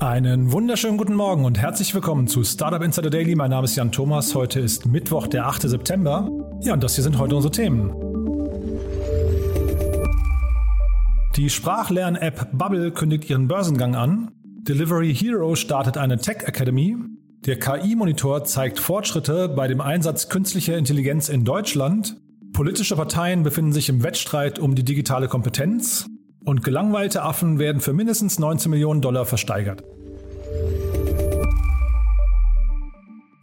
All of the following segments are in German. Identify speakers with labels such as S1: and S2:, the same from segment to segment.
S1: Einen wunderschönen guten Morgen und herzlich willkommen zu Startup Insider Daily. Mein Name ist Jan Thomas. Heute ist Mittwoch, der 8. September. Ja, und das hier sind heute unsere Themen. Die Sprachlern-App Bubble kündigt ihren Börsengang an. Delivery Hero startet eine Tech Academy. Der KI-Monitor zeigt Fortschritte bei dem Einsatz künstlicher Intelligenz in Deutschland. Politische Parteien befinden sich im Wettstreit um die digitale Kompetenz. Und gelangweilte Affen werden für mindestens 19 Millionen Dollar versteigert.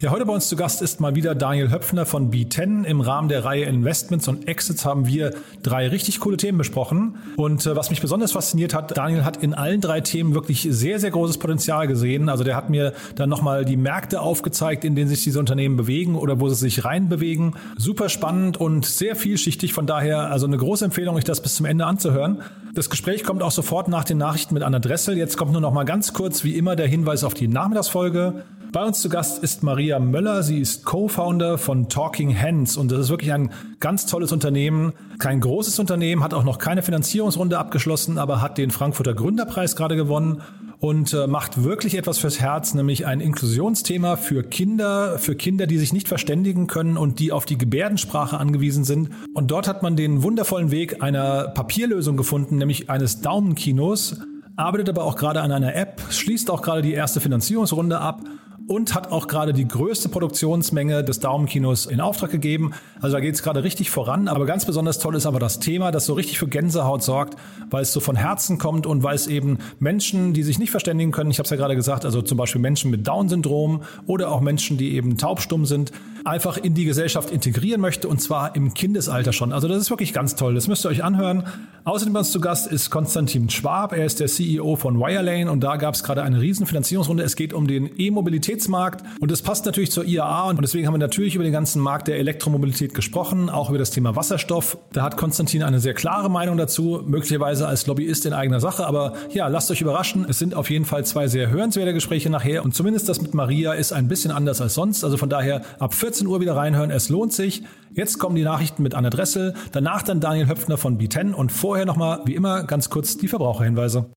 S1: Ja, heute bei uns zu Gast ist mal wieder Daniel Höpfner von B10. Im Rahmen der Reihe Investments und Exits haben wir drei richtig coole Themen besprochen. Und äh, was mich besonders fasziniert hat, Daniel hat in allen drei Themen wirklich sehr, sehr großes Potenzial gesehen. Also der hat mir dann nochmal die Märkte aufgezeigt, in denen sich diese Unternehmen bewegen oder wo sie sich reinbewegen. Super spannend und sehr vielschichtig. Von daher also eine große Empfehlung, euch das bis zum Ende anzuhören. Das Gespräch kommt auch sofort nach den Nachrichten mit Anna Dressel. Jetzt kommt nur noch mal ganz kurz, wie immer, der Hinweis auf die Nachmittagsfolge. Bei uns zu Gast ist Maria Möller. Sie ist Co-Founder von Talking Hands und das ist wirklich ein ganz tolles Unternehmen. Kein großes Unternehmen, hat auch noch keine Finanzierungsrunde abgeschlossen, aber hat den Frankfurter Gründerpreis gerade gewonnen und äh, macht wirklich etwas fürs Herz, nämlich ein Inklusionsthema für Kinder, für Kinder, die sich nicht verständigen können und die auf die Gebärdensprache angewiesen sind. Und dort hat man den wundervollen Weg einer Papierlösung gefunden, nämlich eines Daumenkinos, arbeitet aber auch gerade an einer App, schließt auch gerade die erste Finanzierungsrunde ab und hat auch gerade die größte Produktionsmenge des Daumenkinos in Auftrag gegeben. Also da geht es gerade richtig voran. Aber ganz besonders toll ist aber das Thema, das so richtig für Gänsehaut sorgt, weil es so von Herzen kommt und weil es eben Menschen, die sich nicht verständigen können, ich habe es ja gerade gesagt, also zum Beispiel Menschen mit Down-Syndrom oder auch Menschen, die eben taubstumm sind, einfach in die Gesellschaft integrieren möchte und zwar im Kindesalter schon. Also das ist wirklich ganz toll. Das müsst ihr euch anhören. Außerdem bei uns zu Gast ist Konstantin Schwab. Er ist der CEO von Wirelane und da gab es gerade eine riesen Finanzierungsrunde. Es geht um den E-Mobilitätsmarkt und es passt natürlich zur IAA und deswegen haben wir natürlich über den ganzen Markt der Elektromobilität gesprochen, auch über das Thema Wasserstoff. Da hat Konstantin eine sehr klare Meinung dazu, möglicherweise als Lobbyist in eigener Sache, aber ja, lasst euch überraschen. Es sind auf jeden Fall zwei sehr hörenswerte Gespräche nachher und zumindest das mit Maria ist ein bisschen anders als sonst. Also von daher ab 14 Uhr wieder reinhören. Es lohnt sich. Jetzt kommen die Nachrichten mit Anne Dressel, danach dann Daniel Höpfner von B10 und vorher nochmal, wie immer, ganz kurz die Verbraucherhinweise.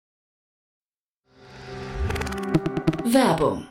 S2: Werbung.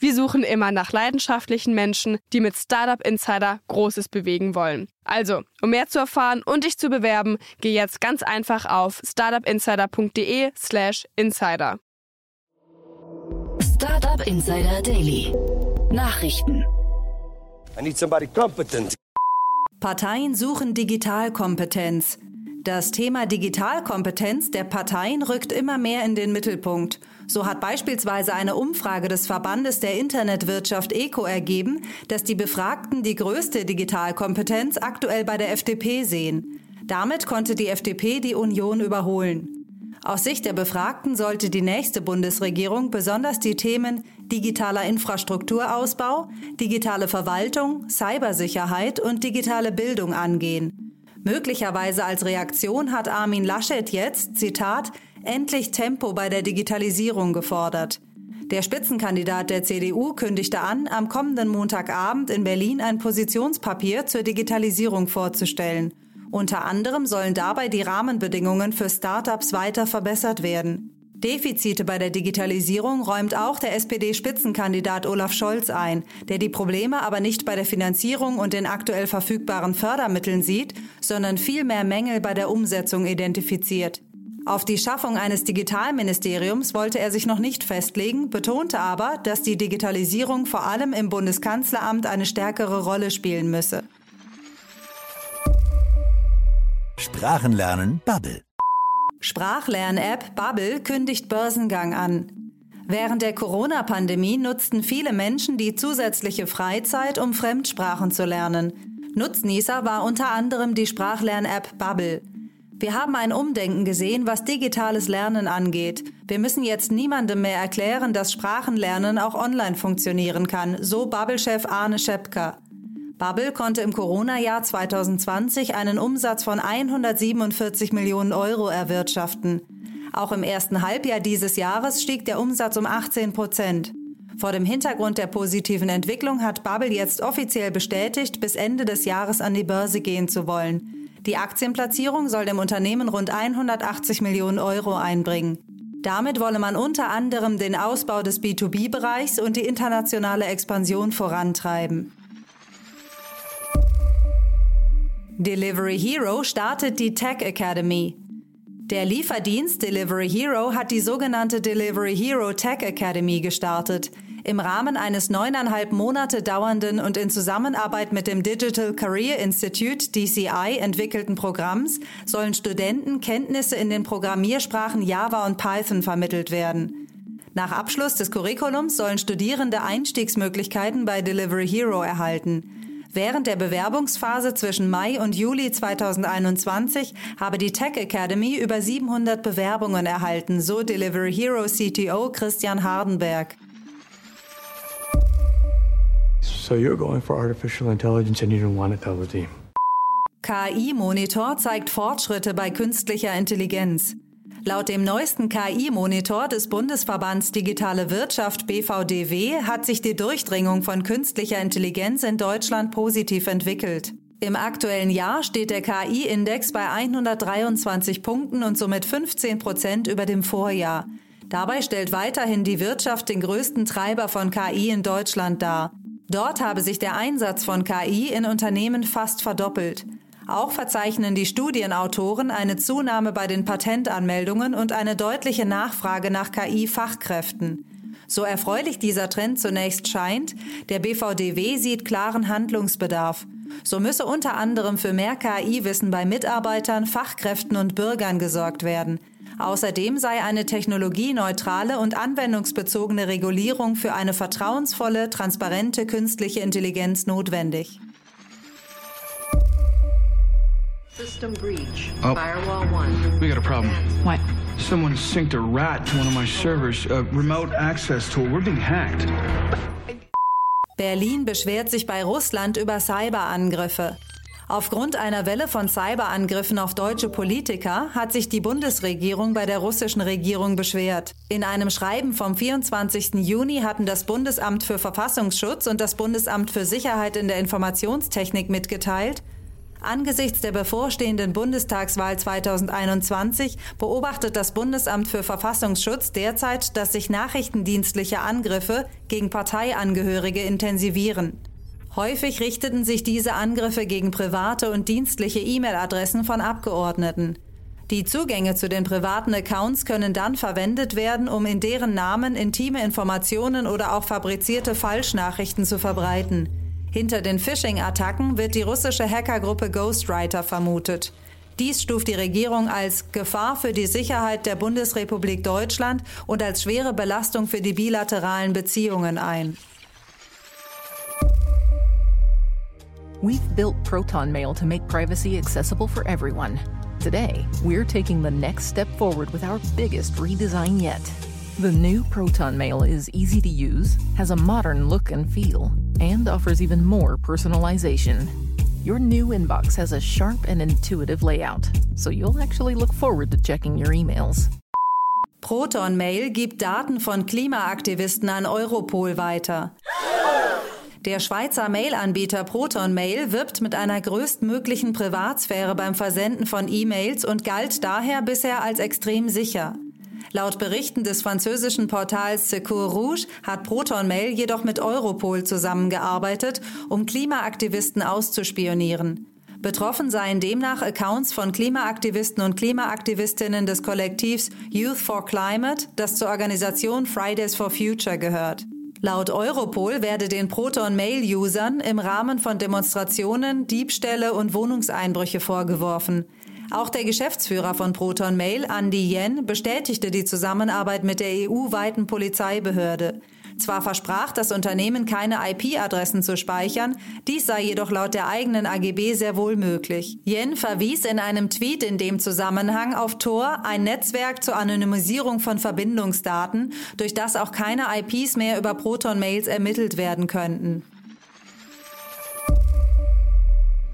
S3: Wir suchen immer nach leidenschaftlichen Menschen, die mit Startup Insider Großes bewegen wollen. Also, um mehr zu erfahren und dich zu bewerben, geh jetzt ganz einfach auf startupinsider.de/slash insider.
S2: Startup Insider Daily. Nachrichten.
S4: I need somebody competent.
S5: Parteien suchen Digitalkompetenz. Das Thema Digitalkompetenz der Parteien rückt immer mehr in den Mittelpunkt. So hat beispielsweise eine Umfrage des Verbandes der Internetwirtschaft ECO ergeben, dass die Befragten die größte Digitalkompetenz aktuell bei der FDP sehen. Damit konnte die FDP die Union überholen. Aus Sicht der Befragten sollte die nächste Bundesregierung besonders die Themen digitaler Infrastrukturausbau, digitale Verwaltung, Cybersicherheit und digitale Bildung angehen. Möglicherweise als Reaktion hat Armin Laschet jetzt, Zitat, endlich Tempo bei der Digitalisierung gefordert. Der Spitzenkandidat der CDU kündigte an, am kommenden Montagabend in Berlin ein Positionspapier zur Digitalisierung vorzustellen. Unter anderem sollen dabei die Rahmenbedingungen für Startups weiter verbessert werden. Defizite bei der Digitalisierung räumt auch der SPD-Spitzenkandidat Olaf Scholz ein, der die Probleme aber nicht bei der Finanzierung und den aktuell verfügbaren Fördermitteln sieht, sondern vielmehr Mängel bei der Umsetzung identifiziert. Auf die Schaffung eines Digitalministeriums wollte er sich noch nicht festlegen, betonte aber, dass die Digitalisierung vor allem im Bundeskanzleramt eine stärkere Rolle spielen müsse.
S6: Sprachenlernen Bubble.
S5: Sprachlern-App Bubble kündigt Börsengang an. Während der Corona-Pandemie nutzten viele Menschen die zusätzliche Freizeit, um Fremdsprachen zu lernen. Nutznießer war unter anderem die Sprachlern-App Bubble. Wir haben ein Umdenken gesehen, was digitales Lernen angeht. Wir müssen jetzt niemandem mehr erklären, dass Sprachenlernen auch online funktionieren kann, so Bubble-Chef Arne Schepka. Bubble konnte im Corona-Jahr 2020 einen Umsatz von 147 Millionen Euro erwirtschaften. Auch im ersten Halbjahr dieses Jahres stieg der Umsatz um 18 Prozent. Vor dem Hintergrund der positiven Entwicklung hat Bubble jetzt offiziell bestätigt, bis Ende des Jahres an die Börse gehen zu wollen. Die Aktienplatzierung soll dem Unternehmen rund 180 Millionen Euro einbringen. Damit wolle man unter anderem den Ausbau des B2B-Bereichs und die internationale Expansion vorantreiben. Delivery Hero startet die Tech Academy. Der Lieferdienst Delivery Hero hat die sogenannte Delivery Hero Tech Academy gestartet. Im Rahmen eines neuneinhalb Monate dauernden und in Zusammenarbeit mit dem Digital Career Institute DCI entwickelten Programms sollen Studenten Kenntnisse in den Programmiersprachen Java und Python vermittelt werden. Nach Abschluss des Curriculums sollen Studierende Einstiegsmöglichkeiten bei Delivery Hero erhalten. Während der Bewerbungsphase zwischen Mai und Juli 2021 habe die Tech Academy über 700 Bewerbungen erhalten, so Delivery Hero CTO Christian Hardenberg.
S7: So you're going for artificial intelligence and you don't want to tell the team.
S5: KI-Monitor zeigt Fortschritte bei künstlicher Intelligenz. Laut dem neuesten KI-Monitor des Bundesverbands Digitale Wirtschaft BVDW hat sich die Durchdringung von künstlicher Intelligenz in Deutschland positiv entwickelt. Im aktuellen Jahr steht der KI-Index bei 123 Punkten und somit 15 Prozent über dem Vorjahr. Dabei stellt weiterhin die Wirtschaft den größten Treiber von KI in Deutschland dar. Dort habe sich der Einsatz von KI in Unternehmen fast verdoppelt. Auch verzeichnen die Studienautoren eine Zunahme bei den Patentanmeldungen und eine deutliche Nachfrage nach KI-Fachkräften. So erfreulich dieser Trend zunächst scheint, der BVDW sieht klaren Handlungsbedarf. So müsse unter anderem für mehr KI-Wissen bei Mitarbeitern, Fachkräften und Bürgern gesorgt werden. Außerdem sei eine technologieneutrale und anwendungsbezogene Regulierung für eine vertrauensvolle, transparente künstliche Intelligenz notwendig.
S8: System breach. Oh. Firewall 1.
S9: We got a problem.
S8: What?
S9: Someone synced a rat to one of my servers. A remote access tool. We're being hacked.
S5: Berlin beschwert sich bei Russland über Cyberangriffe. Aufgrund einer Welle von Cyberangriffen auf deutsche Politiker hat sich die Bundesregierung bei der russischen Regierung beschwert. In einem Schreiben vom 24. Juni hatten das Bundesamt für Verfassungsschutz und das Bundesamt für Sicherheit in der Informationstechnik mitgeteilt, Angesichts der bevorstehenden Bundestagswahl 2021 beobachtet das Bundesamt für Verfassungsschutz derzeit, dass sich nachrichtendienstliche Angriffe gegen Parteiangehörige intensivieren. Häufig richteten sich diese Angriffe gegen private und dienstliche E-Mail-Adressen von Abgeordneten. Die Zugänge zu den privaten Accounts können dann verwendet werden, um in deren Namen intime Informationen oder auch fabrizierte Falschnachrichten zu verbreiten. Hinter den Phishing-Attacken wird die russische Hackergruppe Ghostwriter vermutet. Dies stuft die Regierung als Gefahr für die Sicherheit der Bundesrepublik Deutschland und als schwere Belastung für die bilateralen Beziehungen ein.
S10: We've built Proton Mail to make privacy accessible for everyone. Today, we're taking the next step forward with our biggest redesign yet. The new Proton Mail is easy to use, has a modern look and feel, and offers even more personalization. Your new inbox has a sharp and intuitive layout, so you'll actually look forward to checking your emails.
S5: Proton Mail gibt Daten von Klimaaktivisten an Europol weiter. Der Schweizer Mail-Anbieter Proton Mail wirbt mit einer größtmöglichen Privatsphäre beim Versenden von E-Mails und galt daher bisher als extrem sicher. Laut Berichten des französischen Portals Secours Rouge hat Proton Mail jedoch mit Europol zusammengearbeitet, um Klimaaktivisten auszuspionieren. Betroffen seien demnach Accounts von Klimaaktivisten und Klimaaktivistinnen des Kollektivs Youth for Climate, das zur Organisation Fridays for Future gehört. Laut Europol werde den Proton-Mail-Usern im Rahmen von Demonstrationen Diebstähle und Wohnungseinbrüche vorgeworfen. Auch der Geschäftsführer von Proton Mail, Andy Yen, bestätigte die Zusammenarbeit mit der EU-weiten Polizeibehörde. Zwar versprach das Unternehmen keine IP-Adressen zu speichern, dies sei jedoch laut der eigenen AGB sehr wohl möglich. Yen verwies in einem Tweet in dem Zusammenhang auf Tor, ein Netzwerk zur Anonymisierung von Verbindungsdaten, durch das auch keine IPs mehr über Proton-Mails ermittelt werden könnten.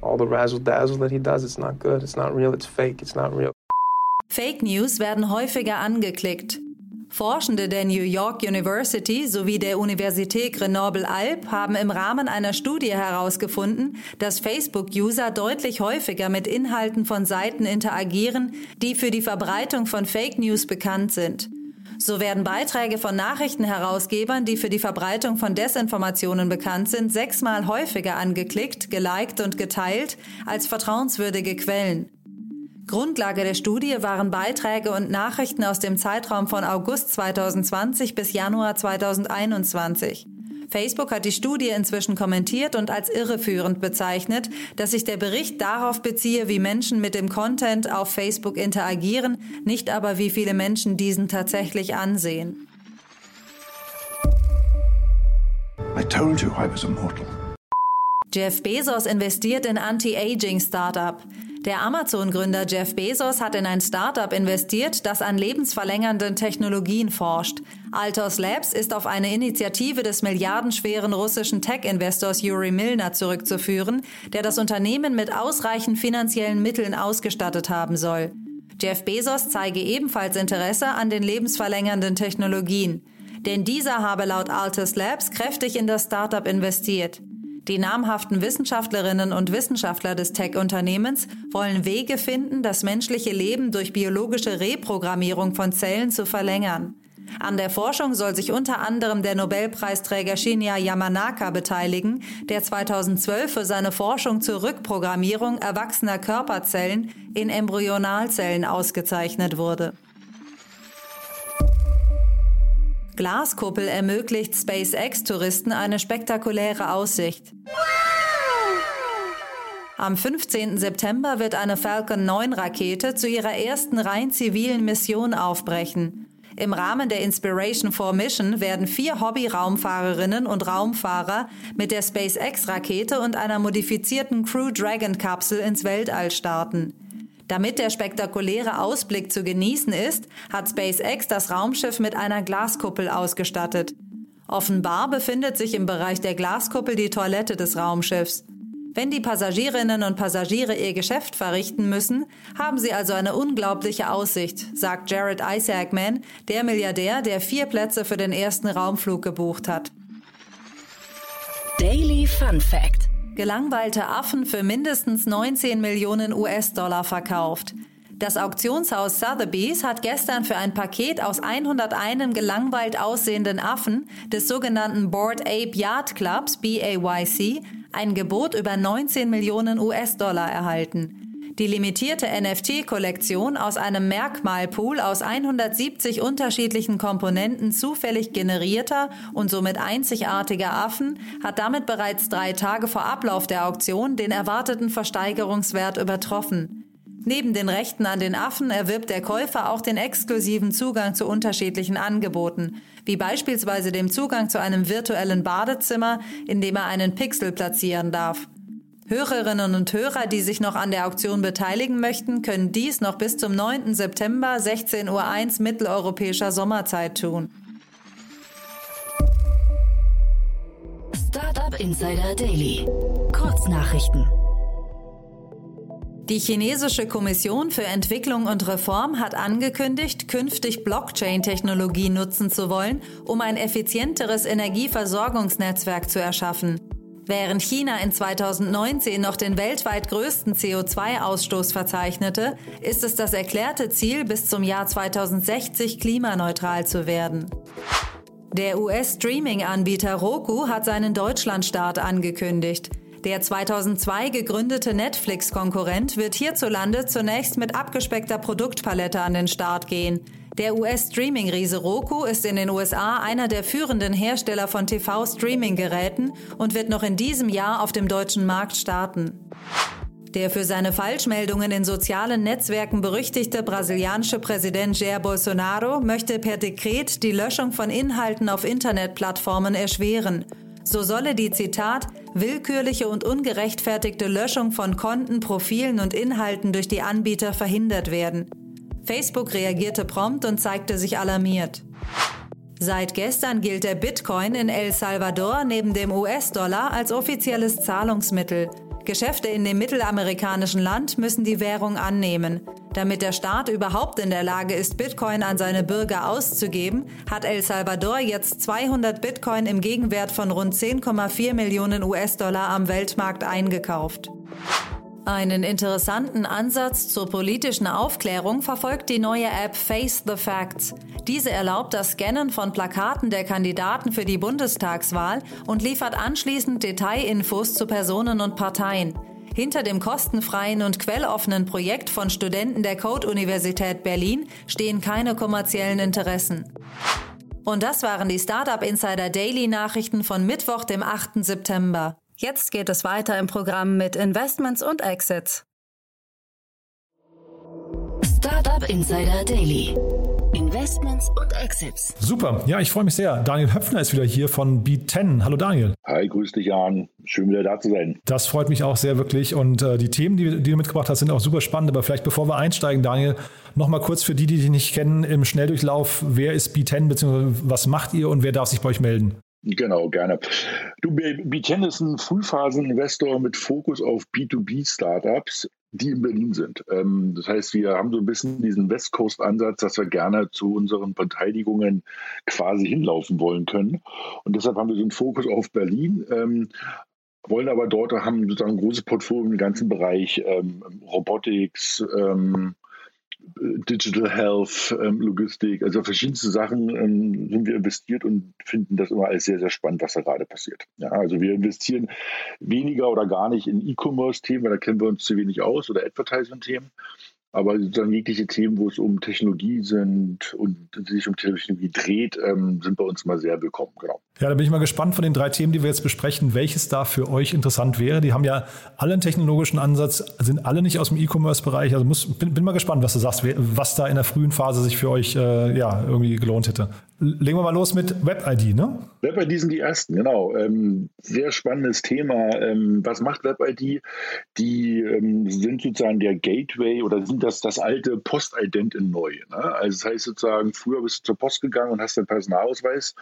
S6: All the razzle dazzle that he does, it's not good, it's not real, it's fake, it's not real.
S5: Fake News werden häufiger angeklickt. Forschende der New York University sowie der Universität Grenoble-Alpes haben im Rahmen einer Studie herausgefunden, dass Facebook-User deutlich häufiger mit Inhalten von Seiten interagieren, die für die Verbreitung von Fake News bekannt sind. So werden Beiträge von Nachrichtenherausgebern, die für die Verbreitung von Desinformationen bekannt sind, sechsmal häufiger angeklickt, geliked und geteilt als vertrauenswürdige Quellen. Grundlage der Studie waren Beiträge und Nachrichten aus dem Zeitraum von August 2020 bis Januar 2021. Facebook hat die Studie inzwischen kommentiert und als irreführend bezeichnet, dass sich der Bericht darauf beziehe, wie Menschen mit dem Content auf Facebook interagieren, nicht aber wie viele Menschen diesen tatsächlich ansehen.
S11: I told you I was immortal.
S5: Jeff Bezos investiert in Anti-Aging-Startup. Der Amazon-Gründer Jeff Bezos hat in ein Startup investiert, das an lebensverlängernden Technologien forscht. Altos Labs ist auf eine Initiative des milliardenschweren russischen Tech-Investors Yuri Milner zurückzuführen, der das Unternehmen mit ausreichend finanziellen Mitteln ausgestattet haben soll. Jeff Bezos zeige ebenfalls Interesse an den lebensverlängernden Technologien. Denn dieser habe laut Altus Labs kräftig in das Startup investiert. Die namhaften Wissenschaftlerinnen und Wissenschaftler des Tech-Unternehmens wollen Wege finden, das menschliche Leben durch biologische Reprogrammierung von Zellen zu verlängern. An der Forschung soll sich unter anderem der Nobelpreisträger Shinya Yamanaka beteiligen, der 2012 für seine Forschung zur Rückprogrammierung erwachsener Körperzellen in Embryonalzellen ausgezeichnet wurde. Glaskuppel ermöglicht SpaceX-Touristen eine spektakuläre Aussicht. Am 15. September wird eine Falcon 9 Rakete zu ihrer ersten rein zivilen Mission aufbrechen. Im Rahmen der Inspiration 4 Mission werden vier Hobby-Raumfahrerinnen und Raumfahrer mit der SpaceX-Rakete und einer modifizierten Crew Dragon Kapsel ins Weltall starten. Damit der spektakuläre Ausblick zu genießen ist, hat SpaceX das Raumschiff mit einer Glaskuppel ausgestattet. Offenbar befindet sich im Bereich der Glaskuppel die Toilette des Raumschiffs. Wenn die Passagierinnen und Passagiere ihr Geschäft verrichten müssen, haben sie also eine unglaubliche Aussicht, sagt Jared Isaacman, der Milliardär, der vier Plätze für den ersten Raumflug gebucht hat.
S2: Daily Fun Fact
S5: gelangweilte Affen für mindestens 19 Millionen US-Dollar verkauft. Das Auktionshaus Sotheby's hat gestern für ein Paket aus 101 gelangweilt aussehenden Affen des sogenannten Board Ape Yard Clubs BAYC ein Gebot über 19 Millionen US-Dollar erhalten. Die limitierte NFT-Kollektion aus einem Merkmalpool aus 170 unterschiedlichen Komponenten zufällig generierter und somit einzigartiger Affen hat damit bereits drei Tage vor Ablauf der Auktion den erwarteten Versteigerungswert übertroffen. Neben den Rechten an den Affen erwirbt der Käufer auch den exklusiven Zugang zu unterschiedlichen Angeboten, wie beispielsweise dem Zugang zu einem virtuellen Badezimmer, in dem er einen Pixel platzieren darf. Hörerinnen und Hörer, die sich noch an der Auktion beteiligen möchten, können dies noch bis zum 9. September 16.01 Uhr mitteleuropäischer Sommerzeit tun.
S2: Startup Insider Daily. Kurznachrichten.
S5: Die chinesische Kommission für Entwicklung und Reform hat angekündigt, künftig Blockchain-Technologie nutzen zu wollen, um ein effizienteres Energieversorgungsnetzwerk zu erschaffen. Während China in 2019 noch den weltweit größten CO2-Ausstoß verzeichnete, ist es das erklärte Ziel, bis zum Jahr 2060 klimaneutral zu werden. Der US-Streaming-Anbieter Roku hat seinen Deutschlandstart angekündigt. Der 2002 gegründete Netflix-Konkurrent wird hierzulande zunächst mit abgespeckter Produktpalette an den Start gehen. Der US-Streaming-Riese Roku ist in den USA einer der führenden Hersteller von TV-Streaming-Geräten und wird noch in diesem Jahr auf dem deutschen Markt starten. Der für seine Falschmeldungen in sozialen Netzwerken berüchtigte brasilianische Präsident Jair Bolsonaro möchte per Dekret die Löschung von Inhalten auf Internetplattformen erschweren. So solle die Zitat willkürliche und ungerechtfertigte Löschung von Konten, Profilen und Inhalten durch die Anbieter verhindert werden. Facebook reagierte prompt und zeigte sich alarmiert. Seit gestern gilt der Bitcoin in El Salvador neben dem US-Dollar als offizielles Zahlungsmittel. Geschäfte in dem mittelamerikanischen Land müssen die Währung annehmen. Damit der Staat überhaupt in der Lage ist, Bitcoin an seine Bürger auszugeben, hat El Salvador jetzt 200 Bitcoin im Gegenwert von rund 10,4 Millionen US-Dollar am Weltmarkt eingekauft. Einen interessanten Ansatz zur politischen Aufklärung verfolgt die neue App Face the Facts. Diese erlaubt das Scannen von Plakaten der Kandidaten für die Bundestagswahl und liefert anschließend Detailinfos zu Personen und Parteien. Hinter dem kostenfreien und quelloffenen Projekt von Studenten der Code-Universität Berlin stehen keine kommerziellen Interessen. Und das waren die Startup Insider Daily Nachrichten von Mittwoch, dem 8. September. Jetzt geht es weiter im Programm mit Investments und Exits.
S2: Startup Insider Daily. Investments und Exits.
S1: Super, ja, ich freue mich sehr. Daniel Höpfner ist wieder hier von B10. Hallo Daniel.
S12: Hi, grüß dich Jan. Schön wieder da zu sein.
S1: Das freut mich auch sehr wirklich und äh, die Themen, die, die, du mitgebracht hast, sind auch super spannend. Aber vielleicht bevor wir einsteigen, Daniel, nochmal kurz für die, die dich nicht kennen, im Schnelldurchlauf, wer ist B10 bzw. was macht ihr und wer darf sich bei euch melden?
S12: Genau, gerne. Du, B10 ist ein Frühphasen-Investor mit Fokus auf B2B-Startups, die in Berlin sind. Ähm, das heißt, wir haben so ein bisschen diesen West Coast-Ansatz, dass wir gerne zu unseren Beteiligungen quasi hinlaufen wollen können. Und deshalb haben wir so einen Fokus auf Berlin. Ähm, wollen aber dort haben sozusagen ein großes Portfolio im ganzen Bereich ähm, Robotics, ähm, Digital Health, ähm, Logistik, also verschiedenste Sachen ähm, sind wir investiert und finden das immer als sehr, sehr spannend, was da gerade passiert. Ja, also wir investieren weniger oder gar nicht in E-Commerce-Themen, weil da kennen wir uns zu wenig aus oder Advertising-Themen. Aber sozusagen jegliche Themen, wo es um Technologie sind und sich um Technologie dreht, ähm, sind bei uns mal sehr willkommen. Genau.
S1: Ja, da bin ich mal gespannt von den drei Themen, die wir jetzt besprechen, welches da für euch interessant wäre. Die haben ja alle einen technologischen Ansatz, sind alle nicht aus dem E-Commerce-Bereich. Also muss, bin, bin, mal gespannt, was du sagst, was da in der frühen Phase sich für euch äh, ja, irgendwie gelohnt hätte. Legen wir mal los mit WebID, ne?
S12: WebID sind die ersten, genau. Ähm, sehr spannendes Thema. Ähm, was macht WebID? Die ähm, sind sozusagen der Gateway oder sind das das alte Postident in neu. Ne? Also das heißt sozusagen, früher bist du zur Post gegangen und hast deinen Personalausweis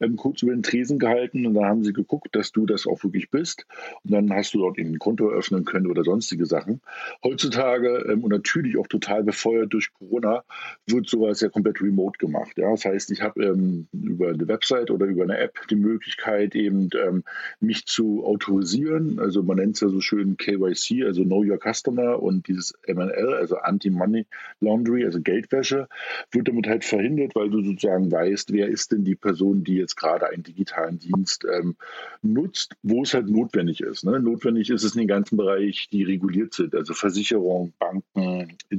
S12: ähm, kurz über den Tresen gehalten und dann haben sie geguckt, dass du das auch wirklich bist. Und dann hast du dort eben ein Konto eröffnen können oder sonstige Sachen. Heutzutage ähm, und natürlich auch total befeuert durch Corona wird sowas ja komplett remote gemacht. Ja? Das heißt, ich habe ähm, über eine Website oder über eine App die Möglichkeit, eben ähm, mich zu autorisieren. Also man nennt es ja so schön KYC, also Know Your Customer und dieses MNL, also Anti-Money Laundry, also Geldwäsche, wird damit halt verhindert, weil du sozusagen weißt, wer ist denn die Person, die jetzt gerade einen digitalen Dienst ähm, nutzt, wo es halt notwendig ist. Ne? Notwendig ist es in den ganzen Bereich, die reguliert sind, also Versicherung, Banken, äh,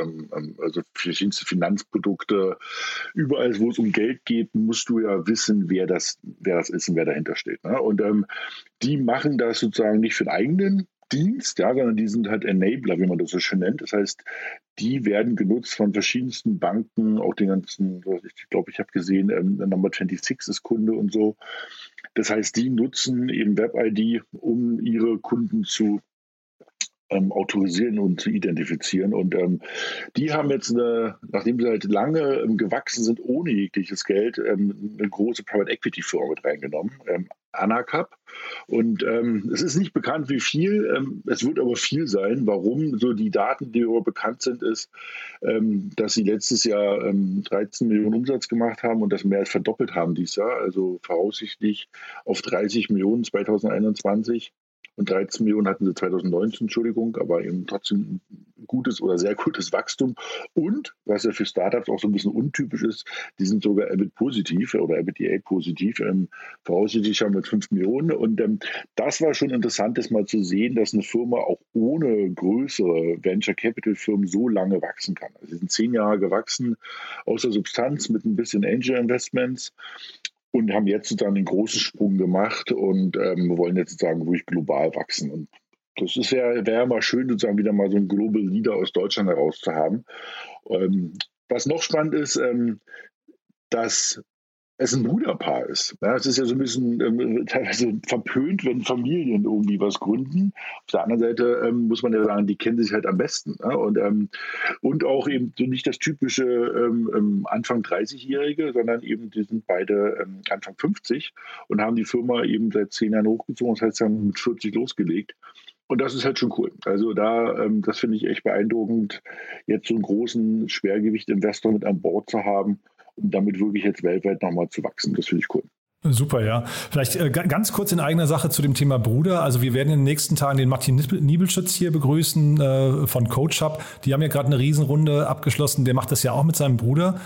S12: ähm, ähm, also verschiedenste Finanzprodukte, überall wo es um Geld geht, musst du ja wissen, wer das, wer das ist und wer dahinter steht. Ne? Und ähm, die machen das sozusagen nicht für den eigenen Dienst, ja, sondern die sind halt Enabler, wie man das so schön nennt. Das heißt, die werden genutzt von verschiedensten Banken, auch den ganzen, ich glaube, ich habe gesehen, ähm, Number 26 ist Kunde und so. Das heißt, die nutzen eben WebID, um ihre Kunden zu ähm, autorisieren und zu identifizieren. Und ähm, die haben jetzt, eine, nachdem sie halt lange ähm, gewachsen sind ohne jegliches Geld, ähm, eine große Private Equity Firma mit reingenommen, ähm, Anacap. Und ähm, es ist nicht bekannt, wie viel. Es wird aber viel sein. Warum? So die Daten, die darüber bekannt sind, ist, dass sie letztes Jahr 13 Millionen Umsatz gemacht haben und das mehr als verdoppelt haben dieses Jahr. Also voraussichtlich auf 30 Millionen 2021 und 13 Millionen hatten sie 2019, Entschuldigung, aber eben trotzdem gutes oder sehr gutes Wachstum. Und, was ja für Startups auch so ein bisschen untypisch ist, die sind sogar EBIT positiv oder EBITDA positiv, ähm, voraussichtlich haben wir 5 Millionen. Und ähm, das war schon interessant, das mal zu sehen, dass eine Firma auch ohne größere Venture Capital Firmen so lange wachsen kann. Also sie sind zehn Jahre gewachsen, außer Substanz mit ein bisschen Angel Investments und haben jetzt sozusagen den großen Sprung gemacht und ähm, wollen jetzt sozusagen ruhig global wachsen. Und das ist ja, wäre mal schön, sozusagen wieder mal so einen Global Leader aus Deutschland heraus zu haben. Ähm, was noch spannend ist, ähm, dass es ein Bruderpaar ist. Ja, es ist ja so ein bisschen ähm, teilweise verpönt, wenn Familien irgendwie was gründen. Auf der anderen Seite ähm, muss man ja sagen, die kennen sich halt am besten. Ja? Und, ähm, und auch eben so nicht das typische ähm, ähm, Anfang 30-Jährige, sondern eben die sind beide ähm, Anfang 50 und haben die Firma eben seit zehn Jahren hochgezogen. Das heißt, haben mit 40 losgelegt. Und das ist halt schon cool. Also da, das finde ich echt beeindruckend, jetzt so einen großen Schwergewicht-Investor mit an Bord zu haben und damit wirklich jetzt weltweit nochmal zu wachsen. Das finde ich cool.
S1: Super, ja. Vielleicht äh, ganz kurz in eigener Sache zu dem Thema Bruder. Also wir werden in den nächsten Tagen den Martin Niebelschütz hier begrüßen äh, von Coach Hub. Die haben ja gerade eine Riesenrunde abgeschlossen. Der macht das ja auch mit seinem Bruder.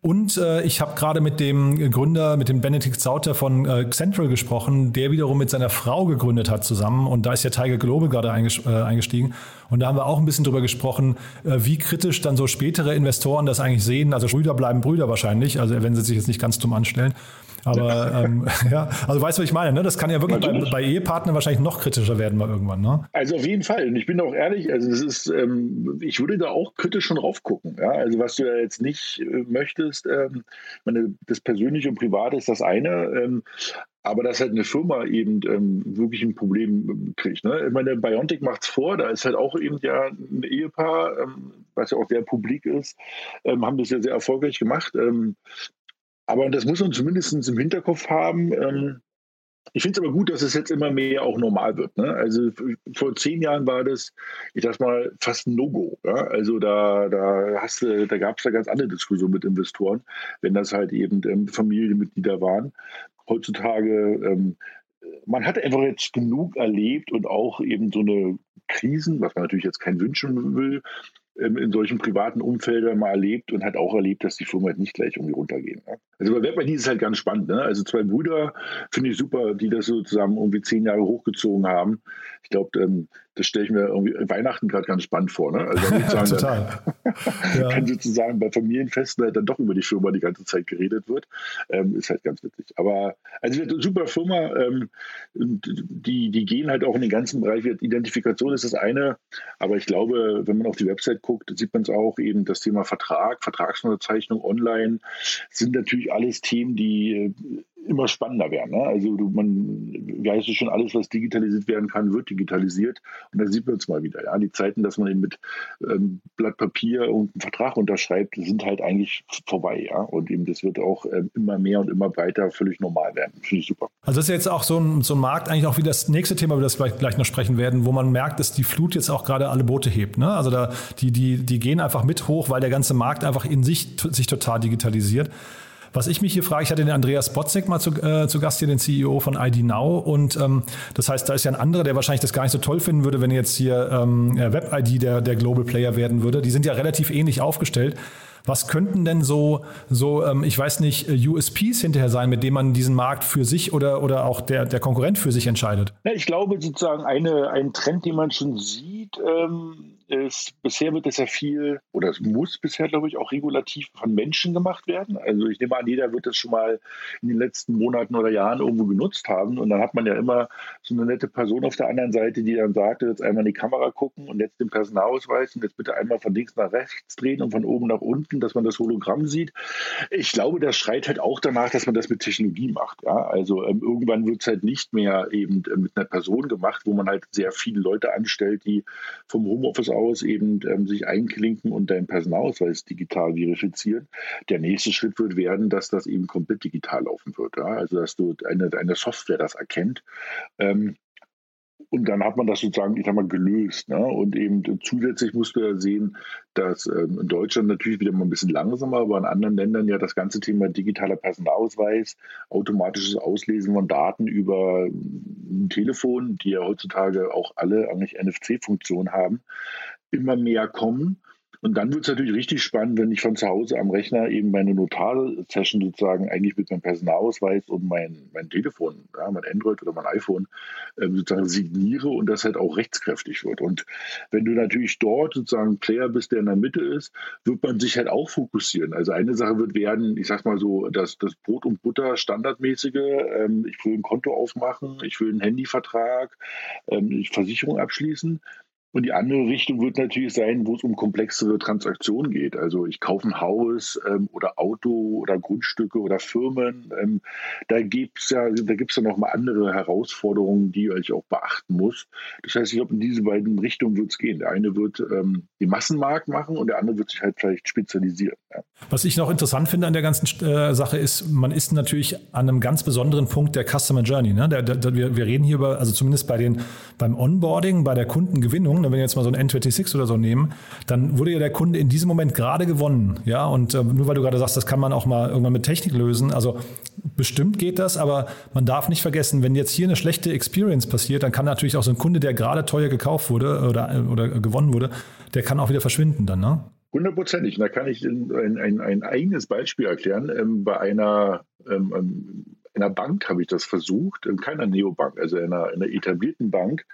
S1: Und äh, ich habe gerade mit dem Gründer, mit dem Benedikt Sauter von äh, Central gesprochen, der wiederum mit seiner Frau gegründet hat zusammen. Und da ist ja Tiger Global gerade äh, eingestiegen. Und da haben wir auch ein bisschen drüber gesprochen, äh, wie kritisch dann so spätere Investoren das eigentlich sehen. Also Brüder bleiben Brüder wahrscheinlich, also wenn sie sich jetzt nicht ganz dumm anstellen. Aber ähm, ja, also weißt du, was ich meine, ne? Das kann ja wirklich bei, bei, Ehepartnern wahrscheinlich noch kritischer werden mal irgendwann, ne?
S12: Also auf jeden Fall. Und ich bin auch ehrlich, also es ist, ähm, ich würde da auch kritisch schon drauf gucken. Ja? Also was du ja jetzt nicht äh, möchtest, ähm, meine, das Persönliche und Private ist das eine. Ähm, aber dass halt eine Firma eben ähm, wirklich ein Problem kriegt. Ne? Ich meine, Biontech macht es vor, da ist halt auch eben ja ein Ehepaar, ähm, was ja auch sehr publik ist, haben das ja sehr erfolgreich gemacht. Aber das muss man zumindest im Hinterkopf haben. Ähm, ich finde es aber gut, dass es jetzt immer mehr auch normal wird. Ne? Also vor zehn Jahren war das, ich sag mal, fast ein No-Go. Ja? Also da, da hast du, da gab es da ganz andere Diskussionen mit Investoren, wenn das halt eben ähm, Familienmitglieder waren. Heutzutage, ähm, man hat einfach jetzt genug erlebt und auch eben so eine Krisen, was man natürlich jetzt kein wünschen will, in solchen privaten Umfeldern mal erlebt und hat auch erlebt, dass die Firmen halt nicht gleich irgendwie runtergehen. Ne? Also bei WebID ist es halt ganz spannend. Ne? Also zwei Brüder finde ich super, die das so zusammen irgendwie zehn Jahre hochgezogen haben. Ich glaube, ähm, das stelle ich mir irgendwie Weihnachten gerade ganz spannend vor. Ne? Also sagen, Total. ja. Wenn sozusagen bei Familienfesten halt dann doch über die Firma die ganze Zeit geredet wird, ähm, ist halt ganz witzig. Aber also eine super Firma, ähm, die, die gehen halt auch in den ganzen Bereich. Identifikation ist das eine, aber ich glaube, wenn man auf die Website guckt, sieht man es auch eben das Thema Vertrag, Vertragsunterzeichnung online sind natürlich alles Themen, die immer spannender werden. Ne? Also du, man, wie heißt es schon, alles, was digitalisiert werden kann, wird digitalisiert. Und da sieht man es mal wieder. Ja? Die Zeiten, dass man eben mit ähm, Blatt Papier und einen Vertrag unterschreibt, sind halt eigentlich vorbei. Ja? Und eben das wird auch ähm, immer mehr und immer breiter völlig normal werden. Finde ich super.
S1: Also das ist jetzt auch so ein, so ein Markt, eigentlich auch wie das nächste Thema, über das wir gleich noch sprechen werden, wo man merkt, dass die Flut jetzt auch gerade alle Boote hebt. Ne? Also da, die, die, die gehen einfach mit hoch, weil der ganze Markt einfach in sich, sich total digitalisiert. Was ich mich hier frage, ich hatte den Andreas Botzek mal zu, äh, zu Gast hier, den CEO von ID Now. Und ähm, das heißt, da ist ja ein anderer, der wahrscheinlich das gar nicht so toll finden würde, wenn jetzt hier ähm, Web-ID der, der Global Player werden würde. Die sind ja relativ ähnlich aufgestellt. Was könnten denn so, so ähm, ich weiß nicht, USPs hinterher sein, mit denen man diesen Markt für sich oder, oder auch der, der Konkurrent für sich entscheidet?
S12: Ja, ich glaube sozusagen eine, ein Trend, den man schon sieht, ähm, ist, bisher wird es ja viel, oder es muss bisher, glaube ich, auch regulativ von Menschen gemacht werden. Also ich nehme an, jeder wird das schon mal in den letzten Monaten oder Jahren irgendwo genutzt haben. Und dann hat man ja immer so eine nette Person auf der anderen Seite, die dann sagt, jetzt einmal in die Kamera gucken und jetzt den Personalausweis und jetzt bitte einmal von links nach rechts drehen und von oben nach unten, dass man das Hologramm sieht. Ich glaube, das schreit halt auch danach, dass man das mit Technologie macht. Ja? Also ähm, irgendwann wird es halt nicht mehr eben äh, mit einer Person gemacht, wo man halt sehr viele Leute anstellt, die vom Homeoffice aus eben ähm, sich einklinken und deinen Personalausweis digital verifizieren. Der nächste Schritt wird werden, dass das eben komplett digital laufen wird. Ja? Also dass du eine, eine Software das erkennt. Ähm, und dann hat man das sozusagen, ich sag mal, gelöst. Ne? Und eben zusätzlich musst du ja sehen, dass ähm, in Deutschland natürlich wieder mal ein bisschen langsamer, aber in anderen Ländern ja das ganze Thema digitaler Personalausweis, automatisches Auslesen von Daten über ein Telefon, die ja heutzutage auch alle eigentlich NFC-Funktionen haben, immer mehr kommen. Und dann wird es natürlich richtig spannend, wenn ich von zu Hause am Rechner eben meine Notar-Session sozusagen eigentlich mit meinem Personalausweis und mein, mein Telefon, ja, mein Android oder mein iPhone äh, sozusagen signiere und das halt auch rechtskräftig wird. Und wenn du natürlich dort sozusagen Player bist, der in der Mitte ist, wird man sich halt auch fokussieren. Also eine Sache wird werden, ich sag mal so, das, das Brot und Butter standardmäßige, ähm, ich will ein Konto aufmachen, ich will einen Handyvertrag, ähm, Versicherung abschließen. Und die andere Richtung wird natürlich sein, wo es um komplexere Transaktionen geht. Also ich kaufe ein Haus ähm, oder Auto oder Grundstücke oder Firmen. Ähm, da gibt es ja, da gibt's ja nochmal andere Herausforderungen, die ich auch beachten muss. Das heißt, ich glaube, in diese beiden Richtungen wird es gehen. Der eine wird ähm, den Massenmarkt machen und der andere wird sich halt vielleicht spezialisieren. Ja.
S1: Was ich noch interessant finde an der ganzen äh, Sache ist, man ist natürlich an einem ganz besonderen Punkt der Customer Journey. Ne? Der, der, wir, wir reden hier über, also zumindest bei den, beim Onboarding, bei der Kundengewinnung, wenn wir jetzt mal so ein N26 oder so nehmen, dann wurde ja der Kunde in diesem Moment gerade gewonnen. Ja, und äh, nur weil du gerade sagst, das kann man auch mal irgendwann mit Technik lösen. Also bestimmt geht das, aber man darf nicht vergessen, wenn jetzt hier eine schlechte Experience passiert, dann kann natürlich auch so ein Kunde, der gerade teuer gekauft wurde oder, oder gewonnen wurde, der kann auch wieder verschwinden dann, ne?
S12: Hundertprozentig. Da kann ich ein, ein, ein, eigenes Beispiel erklären. Ähm, bei einer ähm, ähm in einer Bank habe ich das versucht, in keiner Neobank, also in einer, in einer etablierten Bank,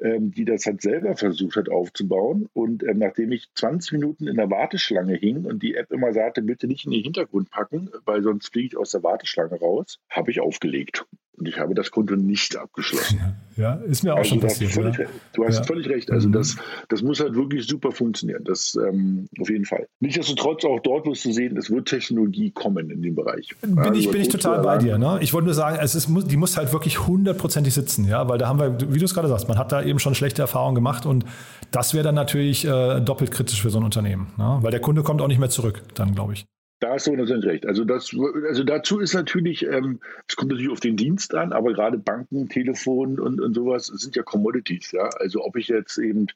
S12: ähm, die das halt selber versucht hat aufzubauen. Und ähm, nachdem ich 20 Minuten in der Warteschlange hing und die App immer sagte, bitte nicht in den Hintergrund packen, weil sonst fliege ich aus der Warteschlange raus, habe ich aufgelegt. Und ich habe das Konto nicht abgeschlossen.
S1: Ja, ist mir auch also schon passiert.
S12: Völlig, ja. Du hast ja. völlig recht. Also mhm. das, das muss halt wirklich super funktionieren. Das ähm, auf jeden Fall. Nichtsdestotrotz auch dort wirst du sehen, es wird Technologie kommen in dem Bereich.
S1: Bin also ich, bin ich total bei dir. Ne? Ich wollte nur sagen, es ist, die muss halt wirklich hundertprozentig sitzen, ja, weil da haben wir, wie du es gerade sagst, man hat da eben schon schlechte Erfahrungen gemacht und das wäre dann natürlich äh, doppelt kritisch für so ein Unternehmen, ne? weil der Kunde kommt auch nicht mehr zurück, dann glaube ich.
S12: Da hast du natürlich recht. Also, das, also dazu ist natürlich, ähm, es kommt natürlich auf den Dienst an, aber gerade Banken, Telefon und, und sowas sind ja Commodities. Ja? Also ob ich jetzt eben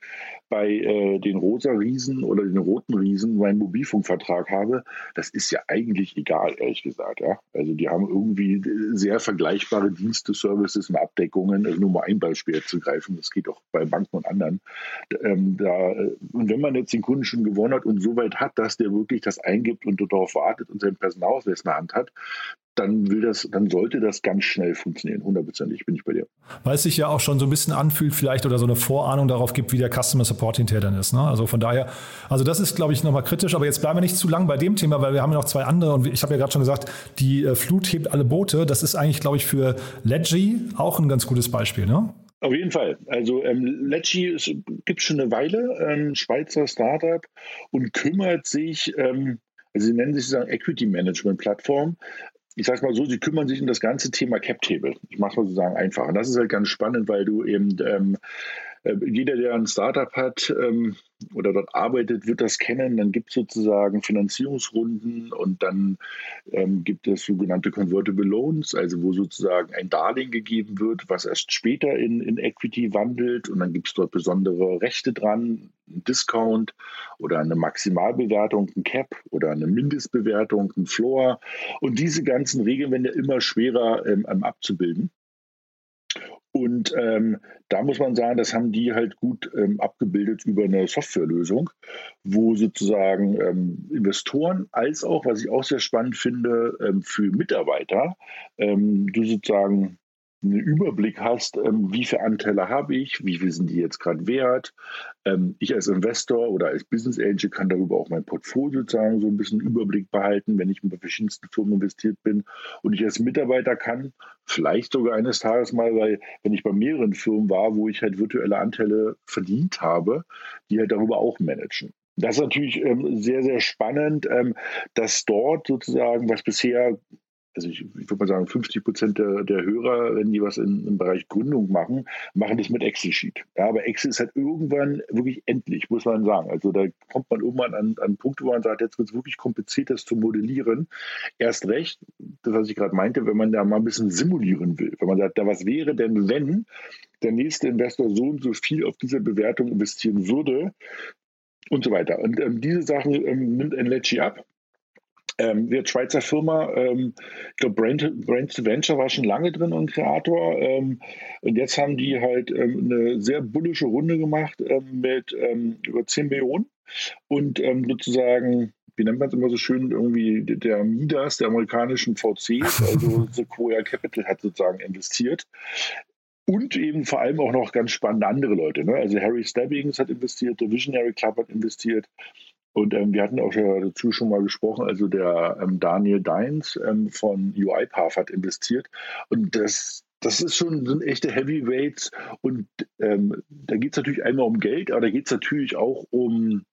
S12: bei äh, den rosa Riesen oder den roten Riesen meinen Mobilfunkvertrag habe, das ist ja eigentlich egal, ehrlich gesagt. Ja? Also die haben irgendwie sehr vergleichbare Dienste, Services und Abdeckungen. Also nur mal ein Beispiel zu greifen, das geht auch bei Banken und anderen. Ähm, da, und wenn man jetzt den Kunden schon gewonnen hat und so weit hat, dass der wirklich das eingibt und darauf wartet und seinen Personalausweis in der Hand hat, dann will das, dann sollte das ganz schnell funktionieren. Hundertprozentig bin ich bei dir.
S1: Weil es sich ja auch schon so ein bisschen anfühlt, vielleicht oder so eine Vorahnung darauf gibt, wie der Customer Support hinterher dann ist. Ne? Also von daher, also das ist, glaube ich, nochmal kritisch. Aber jetzt bleiben wir nicht zu lang bei dem Thema, weil wir haben ja noch zwei andere und ich habe ja gerade schon gesagt, die äh, Flut hebt alle Boote. Das ist eigentlich, glaube ich, für Ledgy auch ein ganz gutes Beispiel. Ne?
S12: Auf jeden Fall. Also ähm, Lecci gibt es schon eine Weile, ein Schweizer Startup und kümmert sich ähm, also sie nennen sich sozusagen Equity Management Plattform. Ich sage mal so, sie kümmern sich um das ganze Thema Cap Table. Ich mache es mal sozusagen einfach. Und das ist halt ganz spannend, weil du eben ähm, äh, jeder, der ein Startup hat ähm, oder dort arbeitet, wird das kennen. Dann gibt es sozusagen Finanzierungsrunden und dann ähm, gibt es sogenannte Convertible Loans, also wo sozusagen ein Darlehen gegeben wird, was erst später in, in Equity wandelt und dann gibt es dort besondere Rechte dran, ein Discount oder eine Maximalbewertung, ein Cap oder eine Mindestbewertung, ein Floor. Und diese ganzen Regeln werden ja immer schwerer ähm, abzubilden. Und ähm, da muss man sagen, das haben die halt gut ähm, abgebildet über eine Softwarelösung, wo sozusagen ähm, Investoren als auch, was ich auch sehr spannend finde, ähm, für Mitarbeiter, ähm, du sozusagen einen Überblick hast, ähm, wie viele Anteile habe ich, wie viel sind die jetzt gerade wert. Ähm, ich als Investor oder als Business Angel kann darüber auch mein Portfolio sozusagen so ein bisschen Überblick behalten, wenn ich bei verschiedensten Firmen investiert bin. Und ich als Mitarbeiter kann vielleicht sogar eines Tages mal, weil wenn ich bei mehreren Firmen war, wo ich halt virtuelle Anteile verdient habe, die halt darüber auch managen. Das ist natürlich ähm, sehr, sehr spannend, ähm, dass dort sozusagen, was bisher also ich, ich würde mal sagen, 50 Prozent der, der Hörer, wenn die was in, im Bereich Gründung machen, machen das mit Excel-Sheet. Ja, aber Excel ist halt irgendwann wirklich endlich, muss man sagen. Also da kommt man irgendwann an, an Punkte, wo man sagt, jetzt wird es wirklich kompliziert, das zu modellieren. Erst recht, das, was ich gerade meinte, wenn man da mal ein bisschen simulieren will. Wenn man sagt, da was wäre denn, wenn der nächste Investor so und so viel auf diese Bewertung investieren würde, und so weiter. Und ähm, diese Sachen ähm, nimmt Enlecci ab. Ähm, wird Schweizer Firma, ähm, ich glaube, Brain, Brain to Venture war schon lange drin und Kreator. Ähm, und jetzt haben die halt ähm, eine sehr bullische Runde gemacht ähm, mit ähm, über 10 Millionen und sozusagen wie nennt man es immer so schön, irgendwie der Midas der amerikanischen VCs, also Sequoia Capital hat sozusagen investiert. Und eben vor allem auch noch ganz spannende andere Leute. Ne? Also Harry Stabbings hat investiert, der Visionary Club hat investiert. Und ähm, wir hatten auch dazu schon mal gesprochen, also der ähm, Daniel Deins ähm, von UiPath hat investiert. Und das, das ist schon sind echte Heavyweights. Und ähm, da geht es natürlich einmal um Geld, aber da geht es natürlich auch um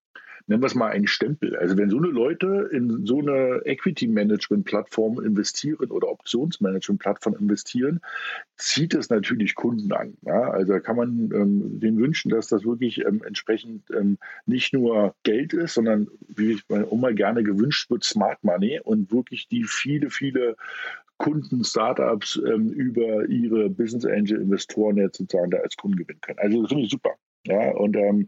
S12: nennen wir es mal einen Stempel. Also wenn so eine Leute in so eine Equity-Management-Plattform investieren oder Optionsmanagement-Plattform investieren, zieht es natürlich Kunden an. Ja? Also kann man ähm, denen wünschen, dass das wirklich ähm, entsprechend ähm, nicht nur Geld ist, sondern wie ich immer gerne gewünscht wird, Smart Money und wirklich die viele, viele Kunden, Startups ähm, über ihre Business Angel Investoren jetzt sozusagen da als Kunden gewinnen können. Also das finde ich super. Ja, und ähm,